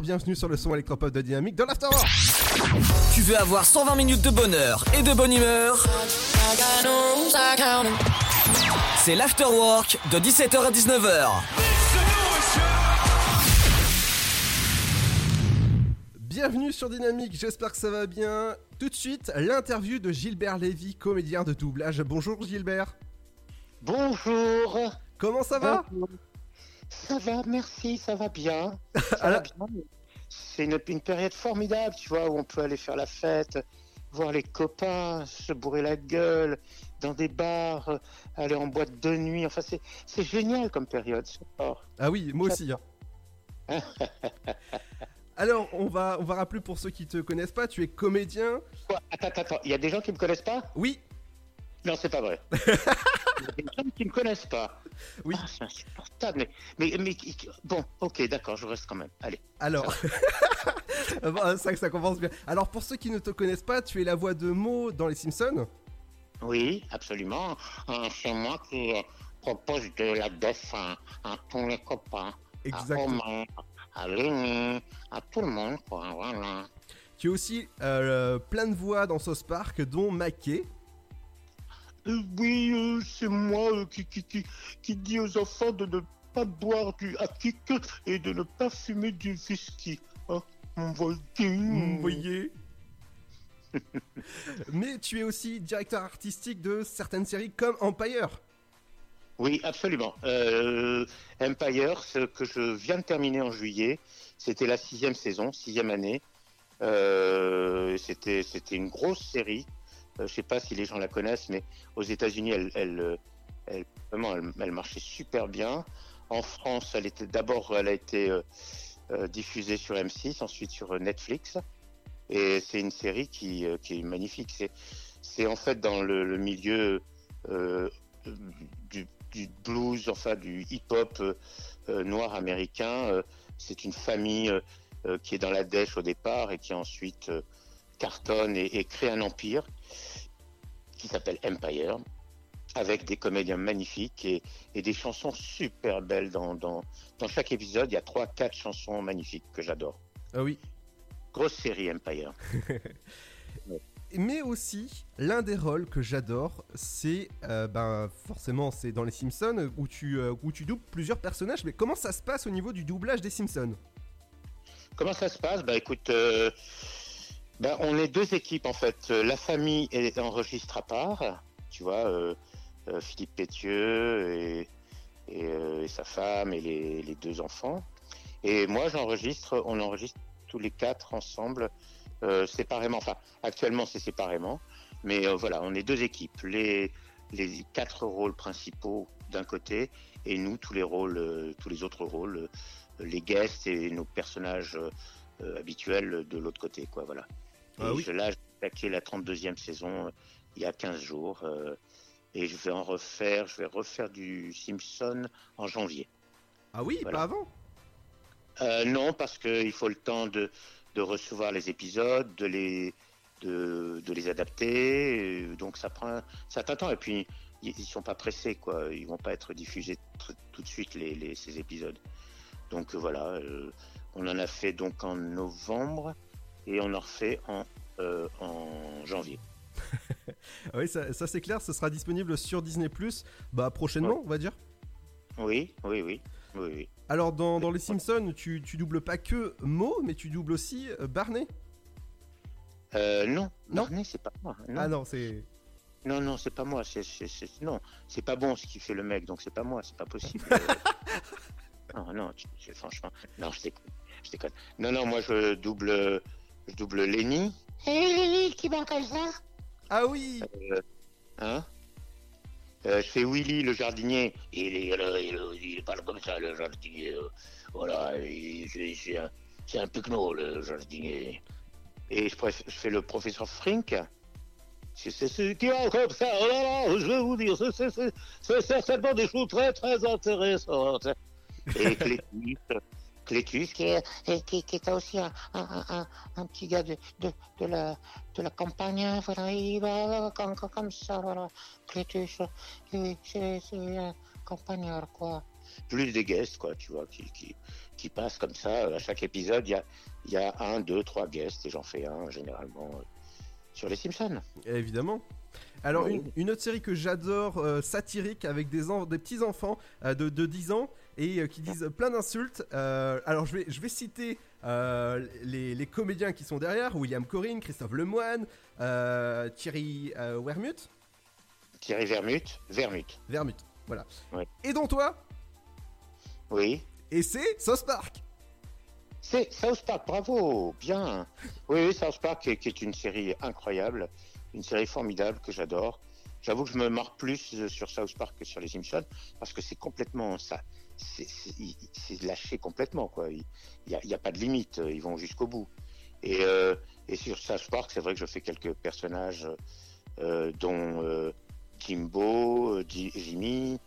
Bienvenue sur le son électropop de Dynamique dans l'Afterwork. Tu veux avoir 120 minutes de bonheur et de bonne humeur? C'est l'Afterwork de 17h à 19h. Bienvenue sur Dynamique, j'espère que ça va bien. Tout de suite, l'interview de Gilbert Lévy, comédien de doublage. Bonjour Gilbert. Bonjour. Comment ça va? Ça va, merci, ça va bien. Ça va bien. C'est une, une période formidable, tu vois, où on peut aller faire la fête, voir les copains, se bourrer la gueule dans des bars, aller en boîte de nuit. Enfin, c'est c'est génial comme période. Ah oui, moi aussi. hein. Alors, on va, on va rappeler pour ceux qui te connaissent pas, tu es comédien. Quoi? Attends, attends, attends, il y a des gens qui me connaissent pas? Oui. Non, c'est pas vrai. Il y a des gens qui me connaissent pas. Oui. c'est insupportable. Mais, mais, mais bon, ok, d'accord, je reste quand même. Allez. Alors, Bon, ça, ça commence bien. Alors, pour ceux qui ne te connaissent pas, tu es la voix de Mo dans Les Simpsons? Oui, absolument. Euh, C'est moi qui euh, propose de la def à, à tous les copains. Exactement. À à Lenny, à tout le monde, quoi. Voilà. Tu es aussi euh, plein de voix dans Sauce Park, dont Mackay. Euh, oui, euh, c'est moi euh, qui, qui, qui, qui dis aux enfants de ne pas boire du hakik et de ne pas fumer du whisky. Hein. Vous voyez Mais tu es aussi directeur artistique de certaines séries comme Empire. Oui, absolument. Euh, Empire, ce que je viens de terminer en juillet, c'était la sixième saison, sixième année. C'était c'était une grosse série. Euh, je sais pas si les gens la connaissent, mais aux États-Unis, elle, elle, euh, vraiment, elle, marchait super bien. En France, elle était d'abord, elle a été euh, diffusée sur M6, ensuite sur Netflix. Et c'est une série qui, est magnifique. C'est c'est en fait dans le, milieu du, blues, enfin du hip-hop noir américain. C'est une famille qui est dans la dèche au départ et qui ensuite cartonne et, et crée un empire qui s'appelle Empire, avec des comédiens magnifiques et, et des chansons super belles. Dans, dans, dans chaque épisode, il y a trois, quatre chansons magnifiques que j'adore. Ah oui. Grosse série Empire. Mais aussi, l'un des rôles que j'adore, c'est euh, ben forcément c'est dans les Simpsons où tu euh, où tu doubles plusieurs personnages. Mais comment ça se passe au niveau du doublage des Simpsons? Comment ça se passe? Bah écoute, euh, bah, on est deux équipes en fait. Euh, La famille est enregistre à part, tu vois, euh, euh, Philippe Pétieux et, sa femme et les, deux enfants. Et moi j'enregistre, on enregistre tous les quatre ensemble, séparément. Enfin, actuellement c'est séparément, mais voilà, on est deux équipes. Les, les quatre rôles principaux d'un côté et nous tous les rôles, tous les autres rôles, les guests et nos personnages euh, habituels de l'autre côté, quoi. Voilà. Ah et oui. je, là, j'ai attaqué la 32e saison euh, il y a 15 jours euh, et je vais en refaire, je vais refaire du Simpson en janvier. Ah oui, Voilà. pas avant. Euh, non, parce qu'il faut le temps de, de recevoir les épisodes, de les, de, de les adapter. Donc ça prend un certain temps. Et puis, ils ils sont pas pressés, quoi. Ils vont pas être diffusés tout de suite, les, les- ces épisodes. Donc voilà, euh, on en a fait donc en novembre et on en refait en, euh, en janvier. Ah oui, ça, ça, c'est clair, ce sera disponible sur Disney bah prochainement, on va dire. Oui, oui, oui, oui, oui. Alors dans, dans les Simpsons, tu, tu doubles pas que Mo, mais tu doubles aussi euh, Barney. Euh, non, Barney, c'est pas moi. Ah non, c'est. Non, non, c'est pas moi. C'est, non, c'est pas bon ce qu'il fait le mec, donc c'est pas moi, c'est pas possible. Non, non, tu- franchement, non, je déconne, je déconne. Non, non, moi je double, je double Lenny. Et Lily qui parle comme ça Ah oui Euh, hein? Euh, Je fais Willy le jardinier. Il, est, euh, il, euh, il parle comme ça, le jardinier. euh, Voilà, il- c'est, un, c'est un pucno, le jardinier. Et je, je fais le professeur Frink. C'est ce qui est comme ça. Oh là là, je vais vous dire, c'est- c'est c'est- c'est certainement des choses très très intéressantes. Et Clétus, Clétus qui est, et qui, qui est aussi un, un, un, un petit gars de, de, de, la, de la campagne, voilà, il va comme, comme- comme ça, voilà. Clétus, oui, c'est c'est un campagnard, quoi. plus des guests, quoi, tu vois, qui, qui, qui passent comme ça. À chaque épisode, il y a, il y a un, deux, trois guests, et j'en fais un généralement euh, sur les Simpsons. Évidemment. Alors, Oui. une, une autre série que j'adore, euh, satirique, avec des, en- des petits enfants euh, de, de 10 ans et euh, qui disent plein d'insultes. Euh, alors, je vais, je vais citer euh, les, les comédiens qui sont derrière William Corinne, Christophe Lemoine, euh, Thierry euh. Thierry Vermut, Vermut. Vermut, voilà. Et dont toi? Oui. Et c'est Sauce Park. C'est South Park, bravo, bien. Oui, oui, South Park, qui est, qui est une série incroyable, une série formidable que j'adore. J'avoue que je me marre plus sur South Park que sur les Simpsons, parce que c'est complètement ça. C'est- C'est c'est lâché complètement, quoi. Il n'y a, il y a pas de limite, ils vont jusqu'au bout. Et, euh, et sur South Park, c'est vrai que je fais quelques personnages, euh, dont euh, Jimbo, euh, Ji- Jimmy,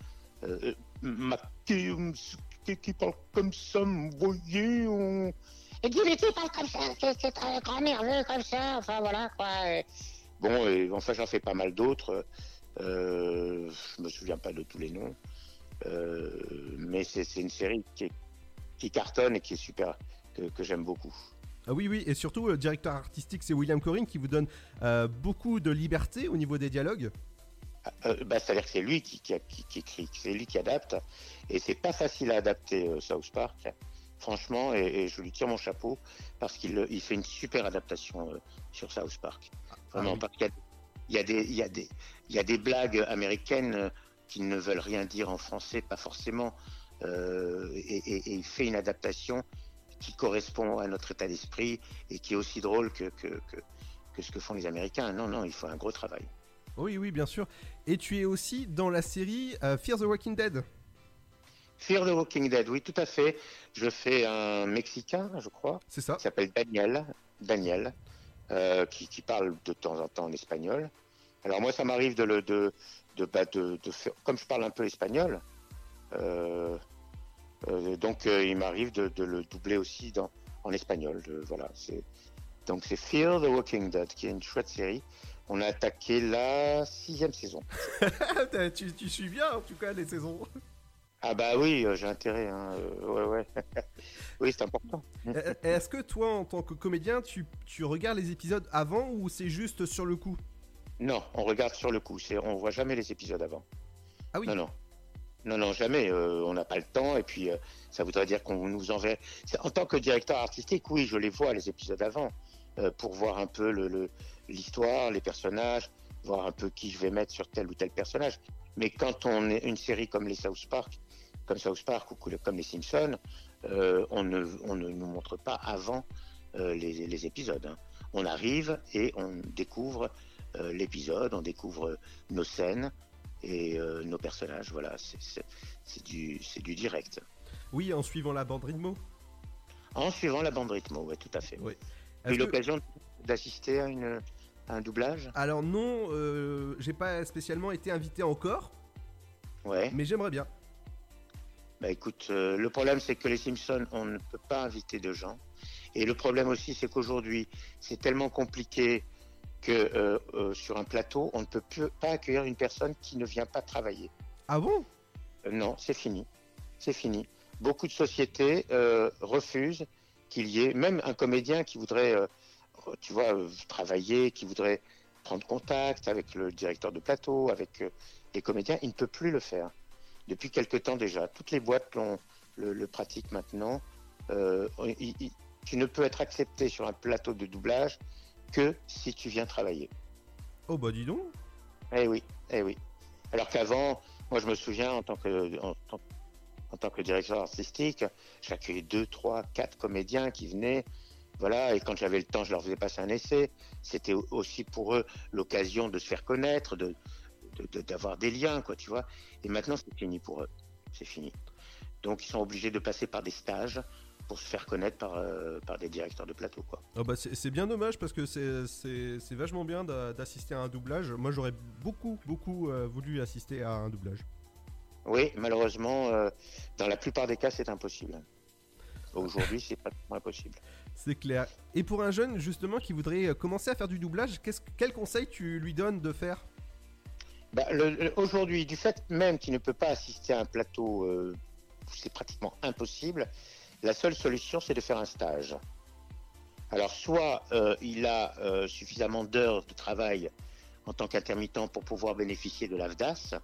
euh, Mathieu, qui, parle comme ça, vous voyez, on... Et qui parle comme ça, qui qui est un grand nerveux comme ça, enfin voilà, quoi. et- Bon, et, enfin, j'en fais pas mal d'autres. Je me souviens pas de tous les noms. Euh, mais c'est une série qui, est- qui cartonne et qui est super, que, que j'aime beaucoup. Ah oui, oui, et surtout, le directeur artistique, c'est William Corinne qui vous donne euh, beaucoup de liberté au niveau des dialogues. Euh, bah, C'est-à-dire que c'est lui qui, qui, qui- qui écrit, c'est lui qui adapte. Et c'est pas facile à adapter euh, South Park, franchement, et, et je lui tire mon chapeau parce qu'il euh, il fait une super adaptation euh, sur South Park. Vraiment, parce qu'il y a, il y, a des- y, y a blagues américaines euh, qui ne veulent rien dire en français, pas forcément. Euh, et, il fait une adaptation qui correspond à notre état d'esprit et qui est aussi drôle que, que, que, que ce que font les Américains. Non, non, il faut un gros travail. Oui, oui, bien sûr. Et tu es aussi dans la série euh, Fear the Walking Dead. Fear the Walking Dead, oui, tout à fait. Je fais un Mexicain, je crois. C'est ça. Qui s'appelle Daniel. Daniel, euh, qui, qui parle de temps en temps en espagnol. Alors moi, ça m'arrive de le de de, bah, de, de faire, comme je parle un peu espagnol. euh, euh, donc euh, il m'arrive de, de le doubler aussi dans en espagnol. de- voilà, c'est donc c'est Fear the Walking Dead, qui est une chouette série. On a attaqué la sixième saison. tu, tu suis bien, en tout cas, les saisons. Ah bah oui, j'ai intérêt. Hein. ouais, ouais. oui, c'est important. Est-ce que toi, en tant que comédien, tu, tu regardes les épisodes avant ou c'est juste sur le coup? Non, on regarde sur le coup. On voit jamais les épisodes avant. Ah oui. Non, non. Non, non, jamais. euh, on n'a pas le temps. Et puis, euh, ça voudrait dire qu'on nous enverrait. En tant que directeur artistique, oui, je les vois les épisodes avant euh, pour voir un peu le, le- l'histoire, les personnages, voir un peu qui je vais mettre sur tel ou tel personnage. Mais quand on est une série comme les South Park, comme South Park ou comme les Simpsons, on, ne, on ne nous montre pas avant les, les épisodes. hein. On arrive et on découvre euh, l'épisode, on découvre nos scènes et euh, nos personnages. Voilà, c'est, du, du direct. Oui, en suivant la bande rythmo. En suivant la bande rythmo, oui, tout à fait. Oui. J'ai eu que- l'occasion d'assister à, une, à un doublage? Alors non, euh, j'ai pas spécialement été invité encore, Ouais. mais j'aimerais bien. Bah écoute, euh, le problème c'est que les Simpsons, on ne peut pas inviter de gens. Et le problème aussi, c'est qu'aujourd'hui, c'est tellement compliqué que euh, euh, sur un plateau, on ne peut plus, pas accueillir une personne qui ne vient pas travailler. Ah bon? Euh, Non, c'est fini. C'est fini. Beaucoup de sociétés refusent qu'il y ait même un comédien qui voudrait, tu vois, travailler, qui voudrait prendre contact avec le directeur de plateau, avec les comédiens, il ne peut plus le faire. Depuis quelque temps déjà, toutes les boîtes l'ont- le, le pratiquent maintenant. Il- il- tu ne peux être accepté sur un plateau de doublage que si tu viens travailler. Oh bah dis donc. Eh oui, eh oui. Alors qu'avant, moi je me souviens en tant que en, tant- en tant que directeur artistique, j'accueillais deux, trois, quatre comédiens qui venaient. Voilà, et quand j'avais le temps, je leur faisais passer un essai. C'était au- aussi pour eux l'occasion de se faire connaître, de de- de- d'avoir des liens, quoi, tu vois. Et maintenant, c'est fini pour eux. C'est fini. Donc, ils sont obligés de passer par des stages pour se faire connaître par, euh, par des directeurs de plateau, quoi. Oh bah c'est bien dommage parce que c'est- vachement bien d'a- d'assister à un doublage. Moi j'aurais beaucoup beaucoup euh, voulu assister à un doublage. Oui, malheureusement, euh, dans la plupart des cas, c'est impossible. Aujourd'hui, c'est pratiquement impossible. C'est clair. Et pour un jeune justement qui voudrait commencer à faire du doublage, quel conseil tu lui donnes de faire? Bah, Aujourd'hui, du fait même qu'il ne peut pas assister à un plateau, c'est pratiquement impossible, la seule solution, c'est de faire un stage. Alors, soit euh, il a euh, suffisamment d'heures de travail en tant qu'intermittent pour pouvoir bénéficier de l'AFDAS.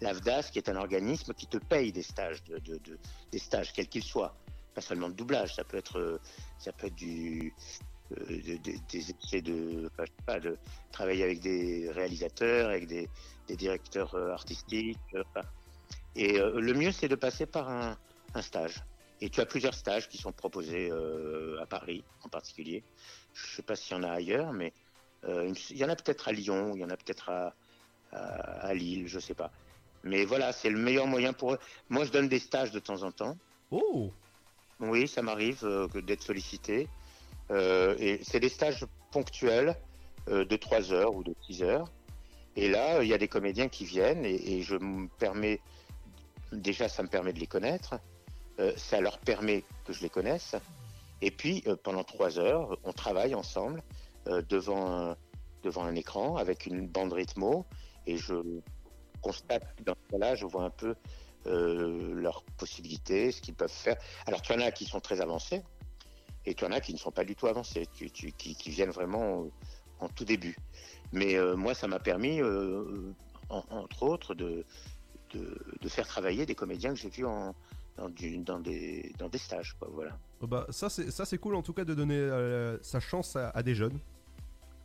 L'AFDAS, qui est un organisme qui te paye des stages, de, de- de- des stages, quels qu'ils soient. Pas seulement de doublage, ça peut être, euh, ça peut des essais de, travailler avec des réalisateurs, avec des, directeurs artistiques. et le mieux, c'est de passer par un stage. Et tu as plusieurs stages qui sont proposés euh, à Paris, en particulier. Je sais pas s'il y en a ailleurs, mais euh, il y en a peut-être à Lyon, il y en a peut-être à, à, à Lille, je sais pas. Mais voilà, c'est le meilleur moyen pour eux. Moi, je donne des stages de temps en temps. Oh Oui, ça m'arrive euh, d'être sollicité. Euh, et c'est des stages ponctuels euh, de 3 heures ou de 6 heures. Et là, il y a des comédiens qui viennent et, et je me permets, déjà, ça me permet de les connaître. Euh, ça leur permet que je les connaisse. Et puis, euh, pendant 3 heures, on travaille ensemble euh, devant, un, devant un écran avec une bande rythmo. Et je constate dans ce cas-là, je vois un peu leurs possibilités, ce qu'ils peuvent faire. Alors, tu en as qui sont très avancés et tu en as qui ne sont pas du tout avancés, qui, viennent vraiment en tout début. Mais moi, ça m'a permis, en- entre autres, de, de, de faire travailler des comédiens que j'ai vus en, dans, du- dans, des, dans des stages. Quoi, voilà. Oh bah ça c'est cool en tout cas de donner euh, sa chance à, à des jeunes.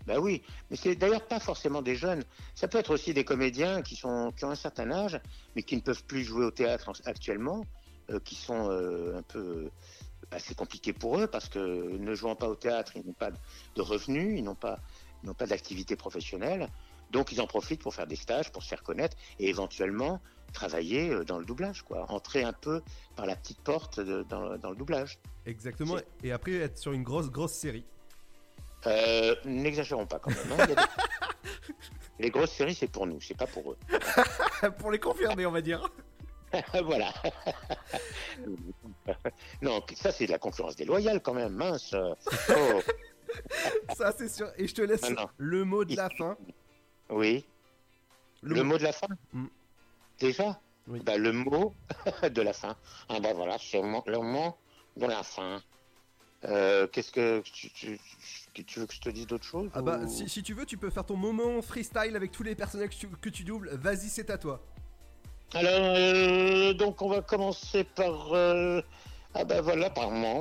Bah oui, mais c'est d'ailleurs pas forcément des jeunes. Ça peut être aussi des comédiens qui sont qui ont un certain âge, mais qui ne peuvent plus jouer au théâtre en- actuellement, euh, qui sont euh, un peu bah, c'est compliqué pour eux parce que ne jouant pas au théâtre, ils n'ont pas de revenus, ils n'ont pas ils n'ont pas d'activité professionnelle, donc ils en profitent pour faire des stages, pour se faire connaître et éventuellement travailler euh, dans le doublage, quoi, entrer un peu par la petite porte de- dans, dans le doublage. Exactement. Et après être sur une grosse grosse série. Euh, N'exagérons pas quand même. hein, des- Les grosses séries, c'est pour nous, c'est pas pour eux. pour les confirmer, on va dire. voilà. non, ça c'est de la concurrence déloyale quand même, mince. Oh, ça c'est sûr. Et je te laisse Ah non. le mot de la fin. Oui. Le, Le mot de la fin Mm. Déjà Bah, le mot de la fin. Ah bah voilà, c'est le mot, de la fin. Euh, Qu'est-ce que tu, tu, veux que je te dise d'autre chose Ah bah, ou- si, si tu veux, tu peux faire ton moment freestyle avec tous les personnages que tu, que tu doubles. Vas-y, c'est à toi. Alors, euh, donc on va commencer par... euh, ah bah voilà, par moi,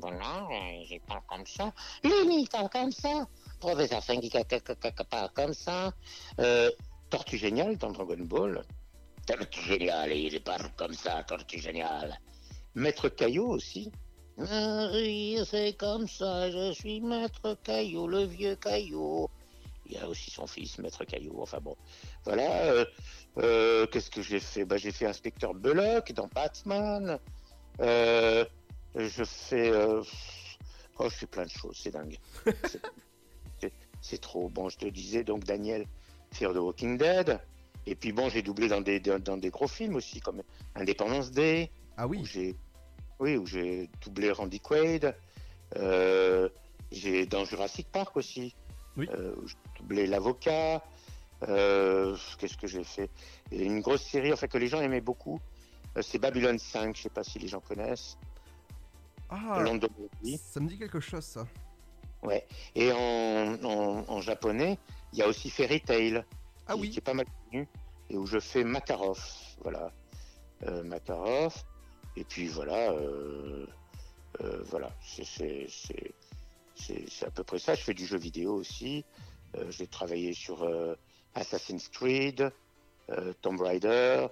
voilà, je parle comme ça. Parle comme ça. Professeur parle comme ça. Euh, Tortue Géniale dans Dragon Ball. Tortue Géniale, il parle comme ça, Tortue Géniale. Maître Caillot aussi. Marie, c'est comme ça, je suis Maître Caillot, le vieux Caillot. Il y a aussi son fils, Maître Caillot. Enfin bon, voilà. euh, euh, Qu'est-ce que j'ai fait? Bah, J'ai fait Inspecteur Belloc dans Batman. Euh, je fais. Oh, je fais plein de choses, c'est dingue. C'est- trop. Bon, je te disais donc Daniel Fear the Walking Dead. Et puis bon, j'ai doublé dans des, dans, dans des gros films aussi, comme Independence Day. Ah oui Où j'ai, oui, où j'ai doublé Randy Quaid. Euh, j'ai dans Jurassic Park aussi. Oui. Euh, où j'ai doublé l'avocat. Euh, Qu'est-ce que j'ai fait? Et Une grosse série, enfin que les gens aimaient beaucoup. c'est Babylon 5. Je sais pas si les gens connaissent. Ah, ça me dit quelque chose, ça. Ouais. Et en, en, en japonais, il y a aussi Fairy Tail, Ah qui, oui. qui est pas mal connu, et où je fais Makarov. Voilà. Euh, Makarov. Et puis voilà. euh, euh, voilà. C'est- à peu près ça. Je fais du jeu vidéo aussi. J'ai travaillé sur Assassin's Creed, Tomb Raider,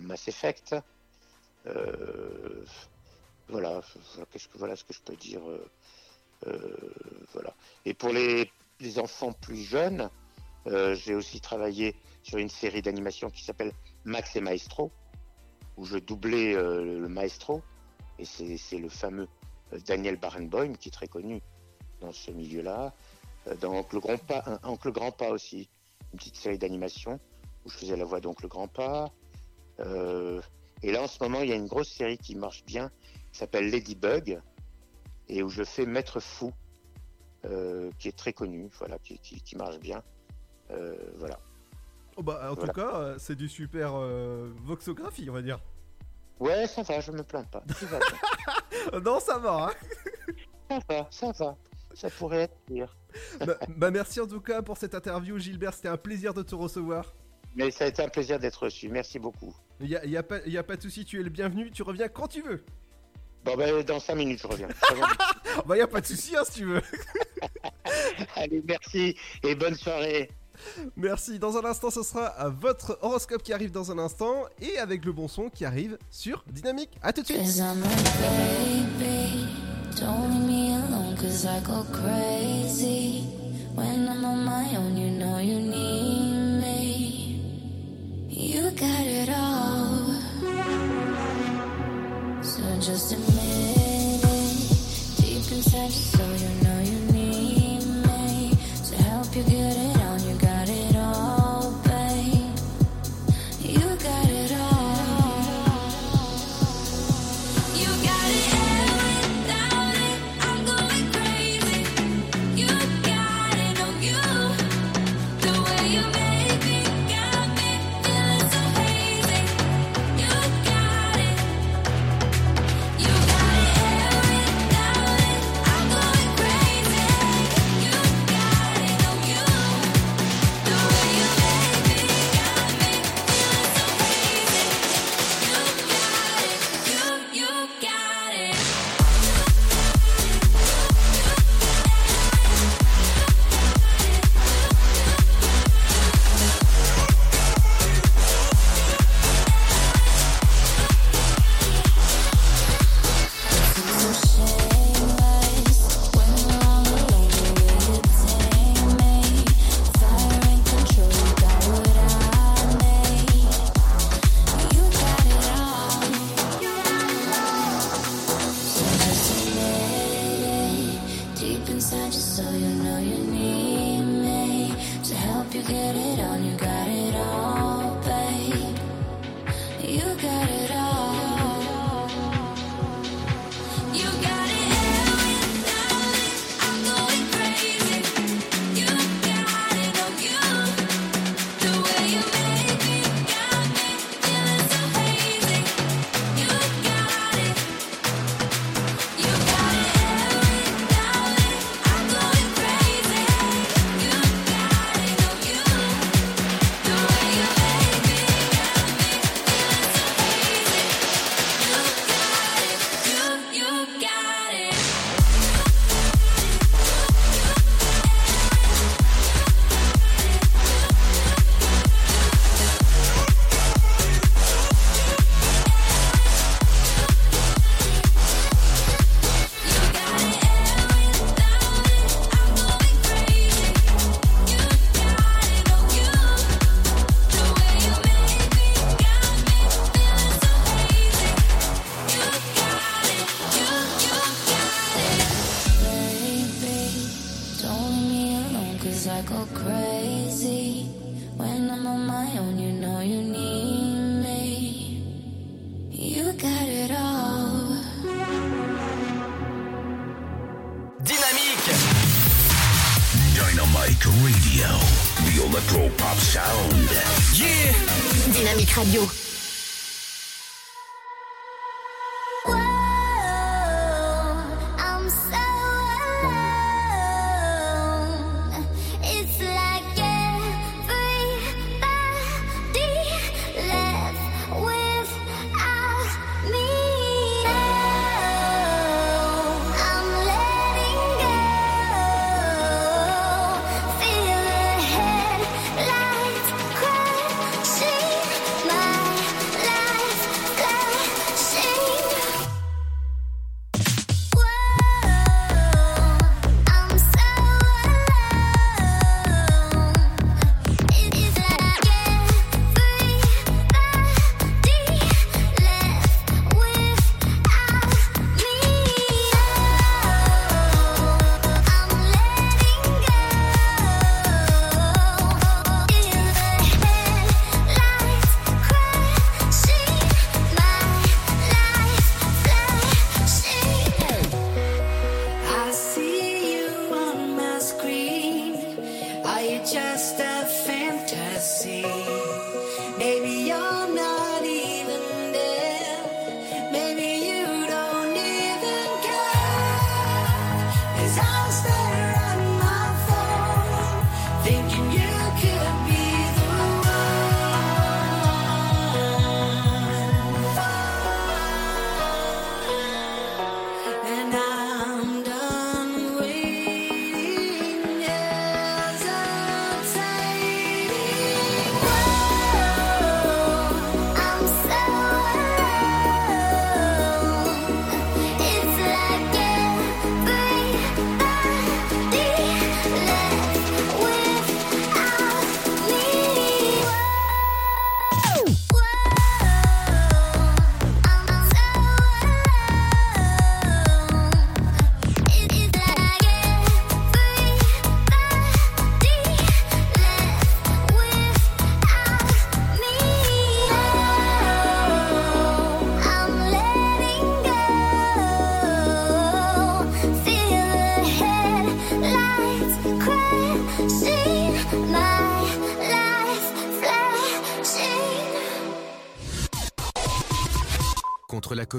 Mass Effect. Voilà, voilà, qu'est-ce que voilà ce que je peux dire. Euh, voilà. Et pour les, enfants plus jeunes, euh, j'ai aussi travaillé sur une série d'animation qui s'appelle Max et Maestro, où je doublais euh, le maestro, et c'est le fameux Daniel Barenboim qui est très connu dans ce milieu-là. Dans Oncle Grandpa, un- Oncle Grandpa aussi, une petite série d'animation où je faisais la voix d'Oncle Grandpa. Euh, et là, en ce moment, il y a une grosse série qui marche bien, qui s'appelle Ladybug, et où je fais Maître Fou, euh, qui est très connu, voilà, qui, qui- qui marche bien. Euh, voilà. Oh bah, en Voilà. tout cas, euh, c'est du super voxographie, on va dire. Ouais, ça va, je me plains pas. Va non, ça va, hein. ça va, ça va. Ça pourrait être pire. bah, bah, merci en tout cas pour cette interview, Gilbert. C'était un plaisir de te recevoir. Mais ça a été un plaisir d'être reçu. Merci beaucoup. Il y a, y a pas, y a pas de souci, tu es le bienvenu. Tu reviens quand tu veux. Bon, ben, dans 5 minutes, je reviens. Je reviens. bah, y a pas de souci, hein, si tu veux. Allez, merci et bonne soirée. Merci. Dans un instant, ce sera euh, votre horoscope qui arrive dans un instant et avec le bon son qui arrive sur Dynamique. À tout de suite. Cause I'm a baby. Don't leave me alone, cause I go crazy. When I'm on my own, you know you need me. You got it all. So just admit it. Deep inside your soul, you know you I go crazy when I'm on my own. You know you need me. You got it all. Dynamique Dynamite Radio, the electro pop sound. Yeah Dynamique Radio.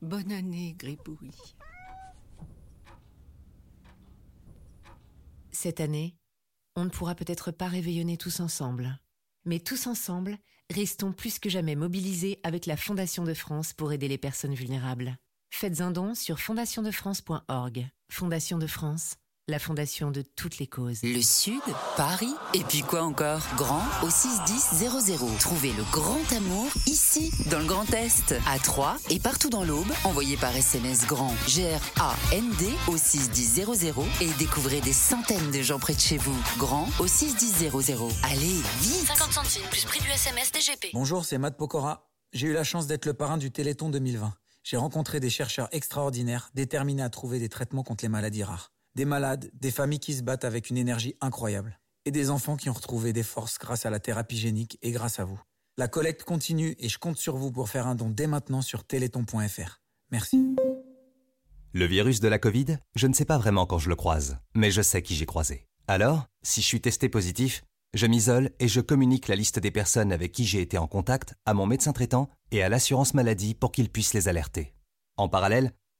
Bonne année, Gribouille. Cette année, on ne pourra peut-être pas réveillonner tous ensemble. Mais tous ensemble, restons plus que jamais mobilisés avec la Fondation de France pour aider les personnes vulnérables. Faites un don sur fondationdefrance.org. Fondation de France, la fondation de toutes les causes. Le Sud, Paris, et puis quoi encore? Grand au 61000. Trouvez le grand amour ici, dans le Grand Est, à Troyes et partout dans l'Aube. Envoyez par SMS grand G-R-A-N-D au 61000 et découvrez des centaines de gens près de chez vous. Grand au 61000. Allez, vite 50 centimes plus prix du SMS DGP. Bonjour, c'est Matt Pokora. J'ai eu la chance d'être le parrain du Téléthon 2020. J'ai rencontré des chercheurs extraordinaires déterminés à trouver des traitements contre les maladies rares. Des malades, des familles qui se battent avec une énergie incroyable. Et des enfants qui ont retrouvé des forces grâce à la thérapie génique et grâce à vous. La collecte continue et je compte sur vous pour faire un don dès maintenant sur téléthon.fr. Merci. Le virus de la Covid, je ne sais pas vraiment quand je le croise, mais je sais qui j'ai croisé. Alors, si je suis testé positif, je m'isole et je communique la liste des personnes avec qui j'ai été en contact à mon médecin traitant et à l'assurance maladie pour qu'ils puissent les alerter. En parallèle,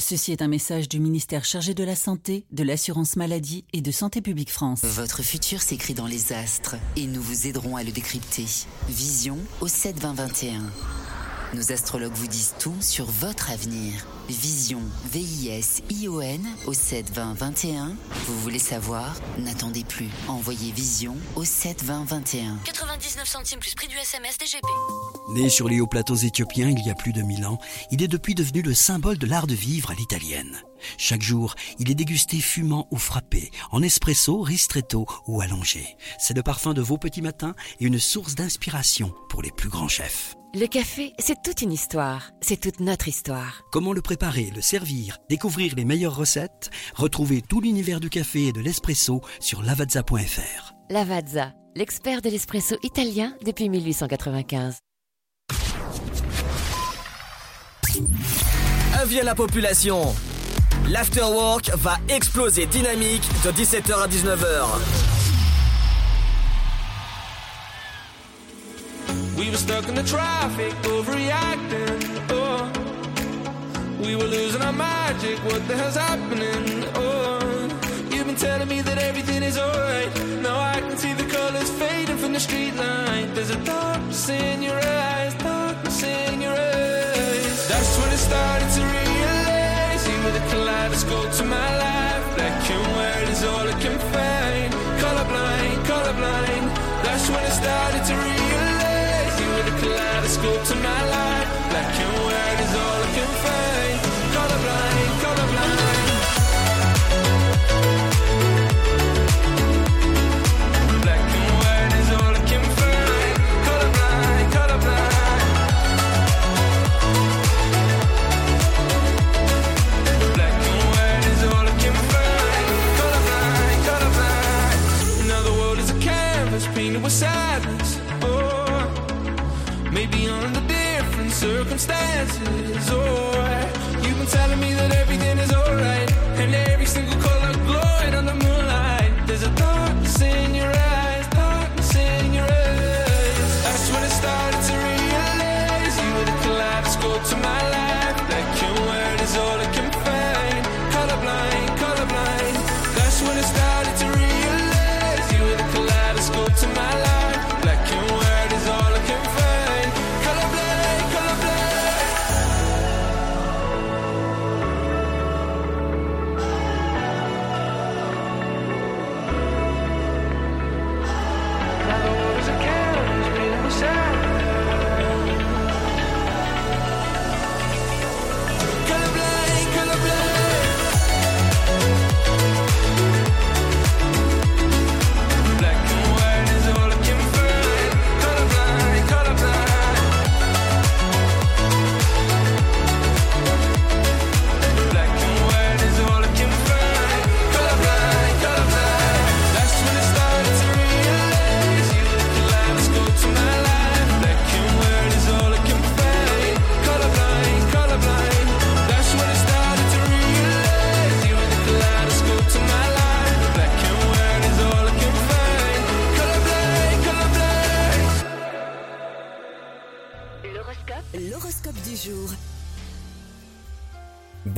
Ceci est un message du ministère chargé de la Santé, de l'Assurance Maladie et de Santé Publique France. Votre futur s'écrit dans les astres et nous vous aiderons à le décrypter. Vision au 7 20 21. Nos astrologues vous disent tout sur votre avenir. Vision, V-I-S-I-O-N au 7 20 21. Vous voulez savoir? N'attendez plus. Envoyez Vision au 7 20 21. 99 centimes plus prix du SMS DGP. Né sur les hauts plateaux éthiopiens il y a plus de mille ans, il est depuis devenu le symbole de l'art de vivre à l'italienne. Chaque jour, il est dégusté fumant ou frappé, en espresso, ristretto ou allongé. C'est le parfum de vos petits matins et une source d'inspiration pour les plus grands chefs. Le café, c'est toute une histoire. C'est toute notre histoire. Comment le préparer, le servir, découvrir les meilleures recettes? Retrouvez tout l'univers du café et de l'espresso sur lavazza.fr. Lavazza, l'expert de l'espresso italien depuis 1895. Avis à la population. L'afterwork va exploser dynamique de 17h à 19h. We were stuck in the traffic, overreacting. Oh, we were losing our magic. What the hell's happening? Oh, you've been telling me that everything is alright. Now I can see the colors fading from the street light. There's a darkness in your eyes, darkness in your eyes. That's when it started to realize you were the kaleidoscope to my life. Black and white is all I can find. Colorblind, colorblind. That's when it started to realize kaleidoscope to my life. Black and white is all I can find. Circumstances. Or you've been telling me that everything is alright, and every single color glowing on the moonlight. There's a darkness in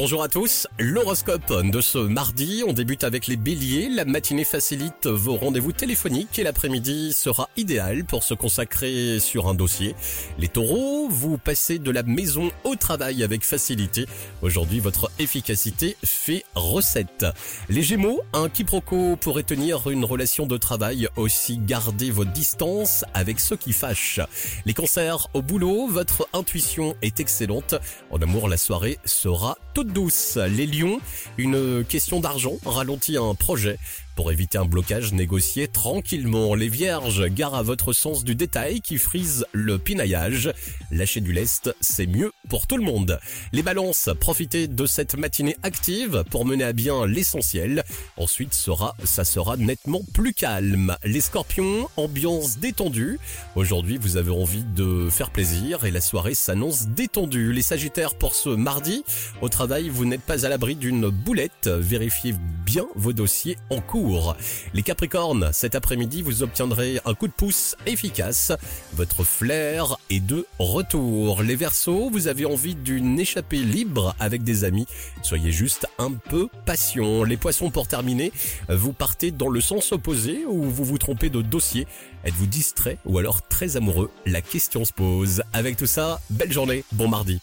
Bonjour à tous, l'horoscope de ce mardi, on débute avec les béliers, la matinée facilite vos rendez-vous téléphoniques et l'après-midi sera idéal pour se consacrer sur un dossier. Les taureaux, vous passez de la maison au travail avec facilité, aujourd'hui votre efficacité fait recette. Les gémeaux, un quiproquo pourrait tenir une relation de travail, aussi gardez vos distances avec ceux qui fâchent. Les cancers, au boulot, votre intuition est excellente, en amour la soirée sera toute douce. Les lions, une question d'argent ralentit un projet. Pour éviter un blocage, négociez tranquillement. Les vierges, gare à votre sens du détail qui frise le pinaillage. Lâcher du lest, c'est mieux pour tout le monde. Les balances, profitez de cette matinée active pour mener à bien l'essentiel. Ensuite, sera, ça sera nettement plus calme. Les scorpions, ambiance détendue. Aujourd'hui, vous avez envie de faire plaisir et la soirée s'annonce détendue. Les sagittaires, pour ce mardi, au travail, vous n'êtes pas à l'abri d'une boulette. Vérifiez bien vos dossiers en cours. Les Capricornes, cet après-midi, vous obtiendrez un coup de pouce efficace. Votre flair est de retour. Les Verseaux, vous avez envie d'une échappée libre avec des amis. Soyez juste un peu patient. Les Poissons, pour terminer, vous partez dans le sens opposé ou vous vous trompez de dossier? Êtes-vous distrait ou alors très amoureux? La question se pose. Avec tout ça, belle journée, bon mardi.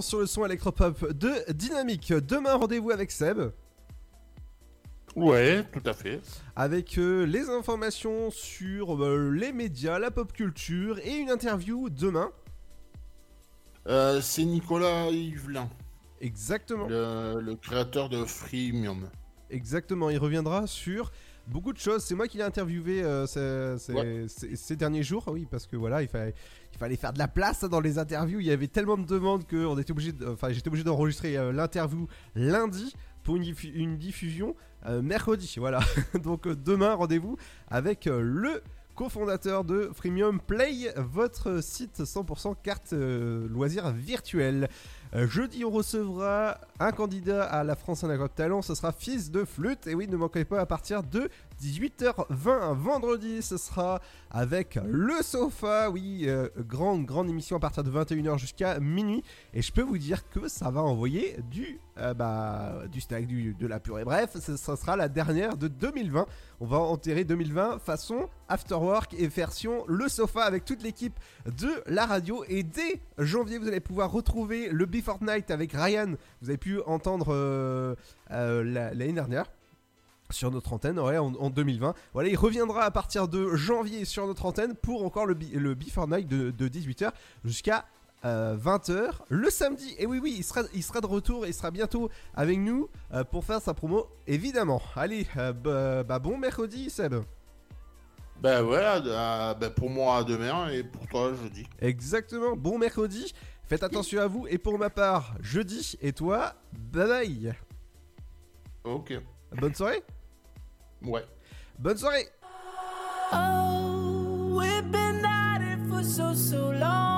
Sur le son électropop de Dynamique. Demain, rendez-vous avec Seb. Ouais, tout à fait. Avec euh, les informations sur euh, les médias, la pop culture et une interview demain. Euh, c'est Nicolas Yvelin. Exactement. Le, le créateur de Freemium. Exactement, il reviendra sur beaucoup de choses. C'est moi qui l'ai interviewé euh, ces, ces- Ouais. ces- ces derniers jours, oui, parce que voilà, il fallait, il fallait faire de la place hein, dans les interviews. Il y avait tellement de demandes que j'étais obligé d'enregistrer euh, l'interview lundi pour une, diffu- une diffusion euh, mercredi. Voilà. Donc euh, demain, rendez-vous avec le cofondateur de Freemium Play, votre site 100% carte loisirs virtuels. Euh, jeudi, on recevra un candidat à la France Agro Talent. Ce sera Fils de Flûte. Et oui, ne manquez pas à partir de 18h20. Vendredi, ce sera avec Le Sofa. Oui, euh, grande, grande émission à partir de 21h jusqu'à minuit. Et je peux vous dire que ça va envoyer du, euh, bah, du snack, de la purée. Bref, ce, sera la dernière de 2020. On va enterrer 2020 façon Afterwork et version Le Sofa avec toute l'équipe de la radio. Et dès janvier, vous allez pouvoir retrouver le Before Night avec Ryan. Vous avez pu entendre euh, la- l'année dernière sur notre antenne ouais, en, en 2020. Voilà, il reviendra à partir de janvier sur notre antenne pour encore le, le Before Night de, 18h jusqu'à 20h le samedi. Et oui, oui, il sera, il sera de retour et il sera bientôt avec nous euh, pour faire sa promo, évidemment. Allez, euh, bah, bah, bon mercredi, Seb. Ben voilà, euh, ben pour moi demain et pour toi jeudi. Exactement, bon mercredi. Faites attention à vous. Et pour ma part, jeudi. Et toi, bye bye. Ok. Bonne soirée. Ouais. Bonne soirée. Oh, we've been at it for so, so long.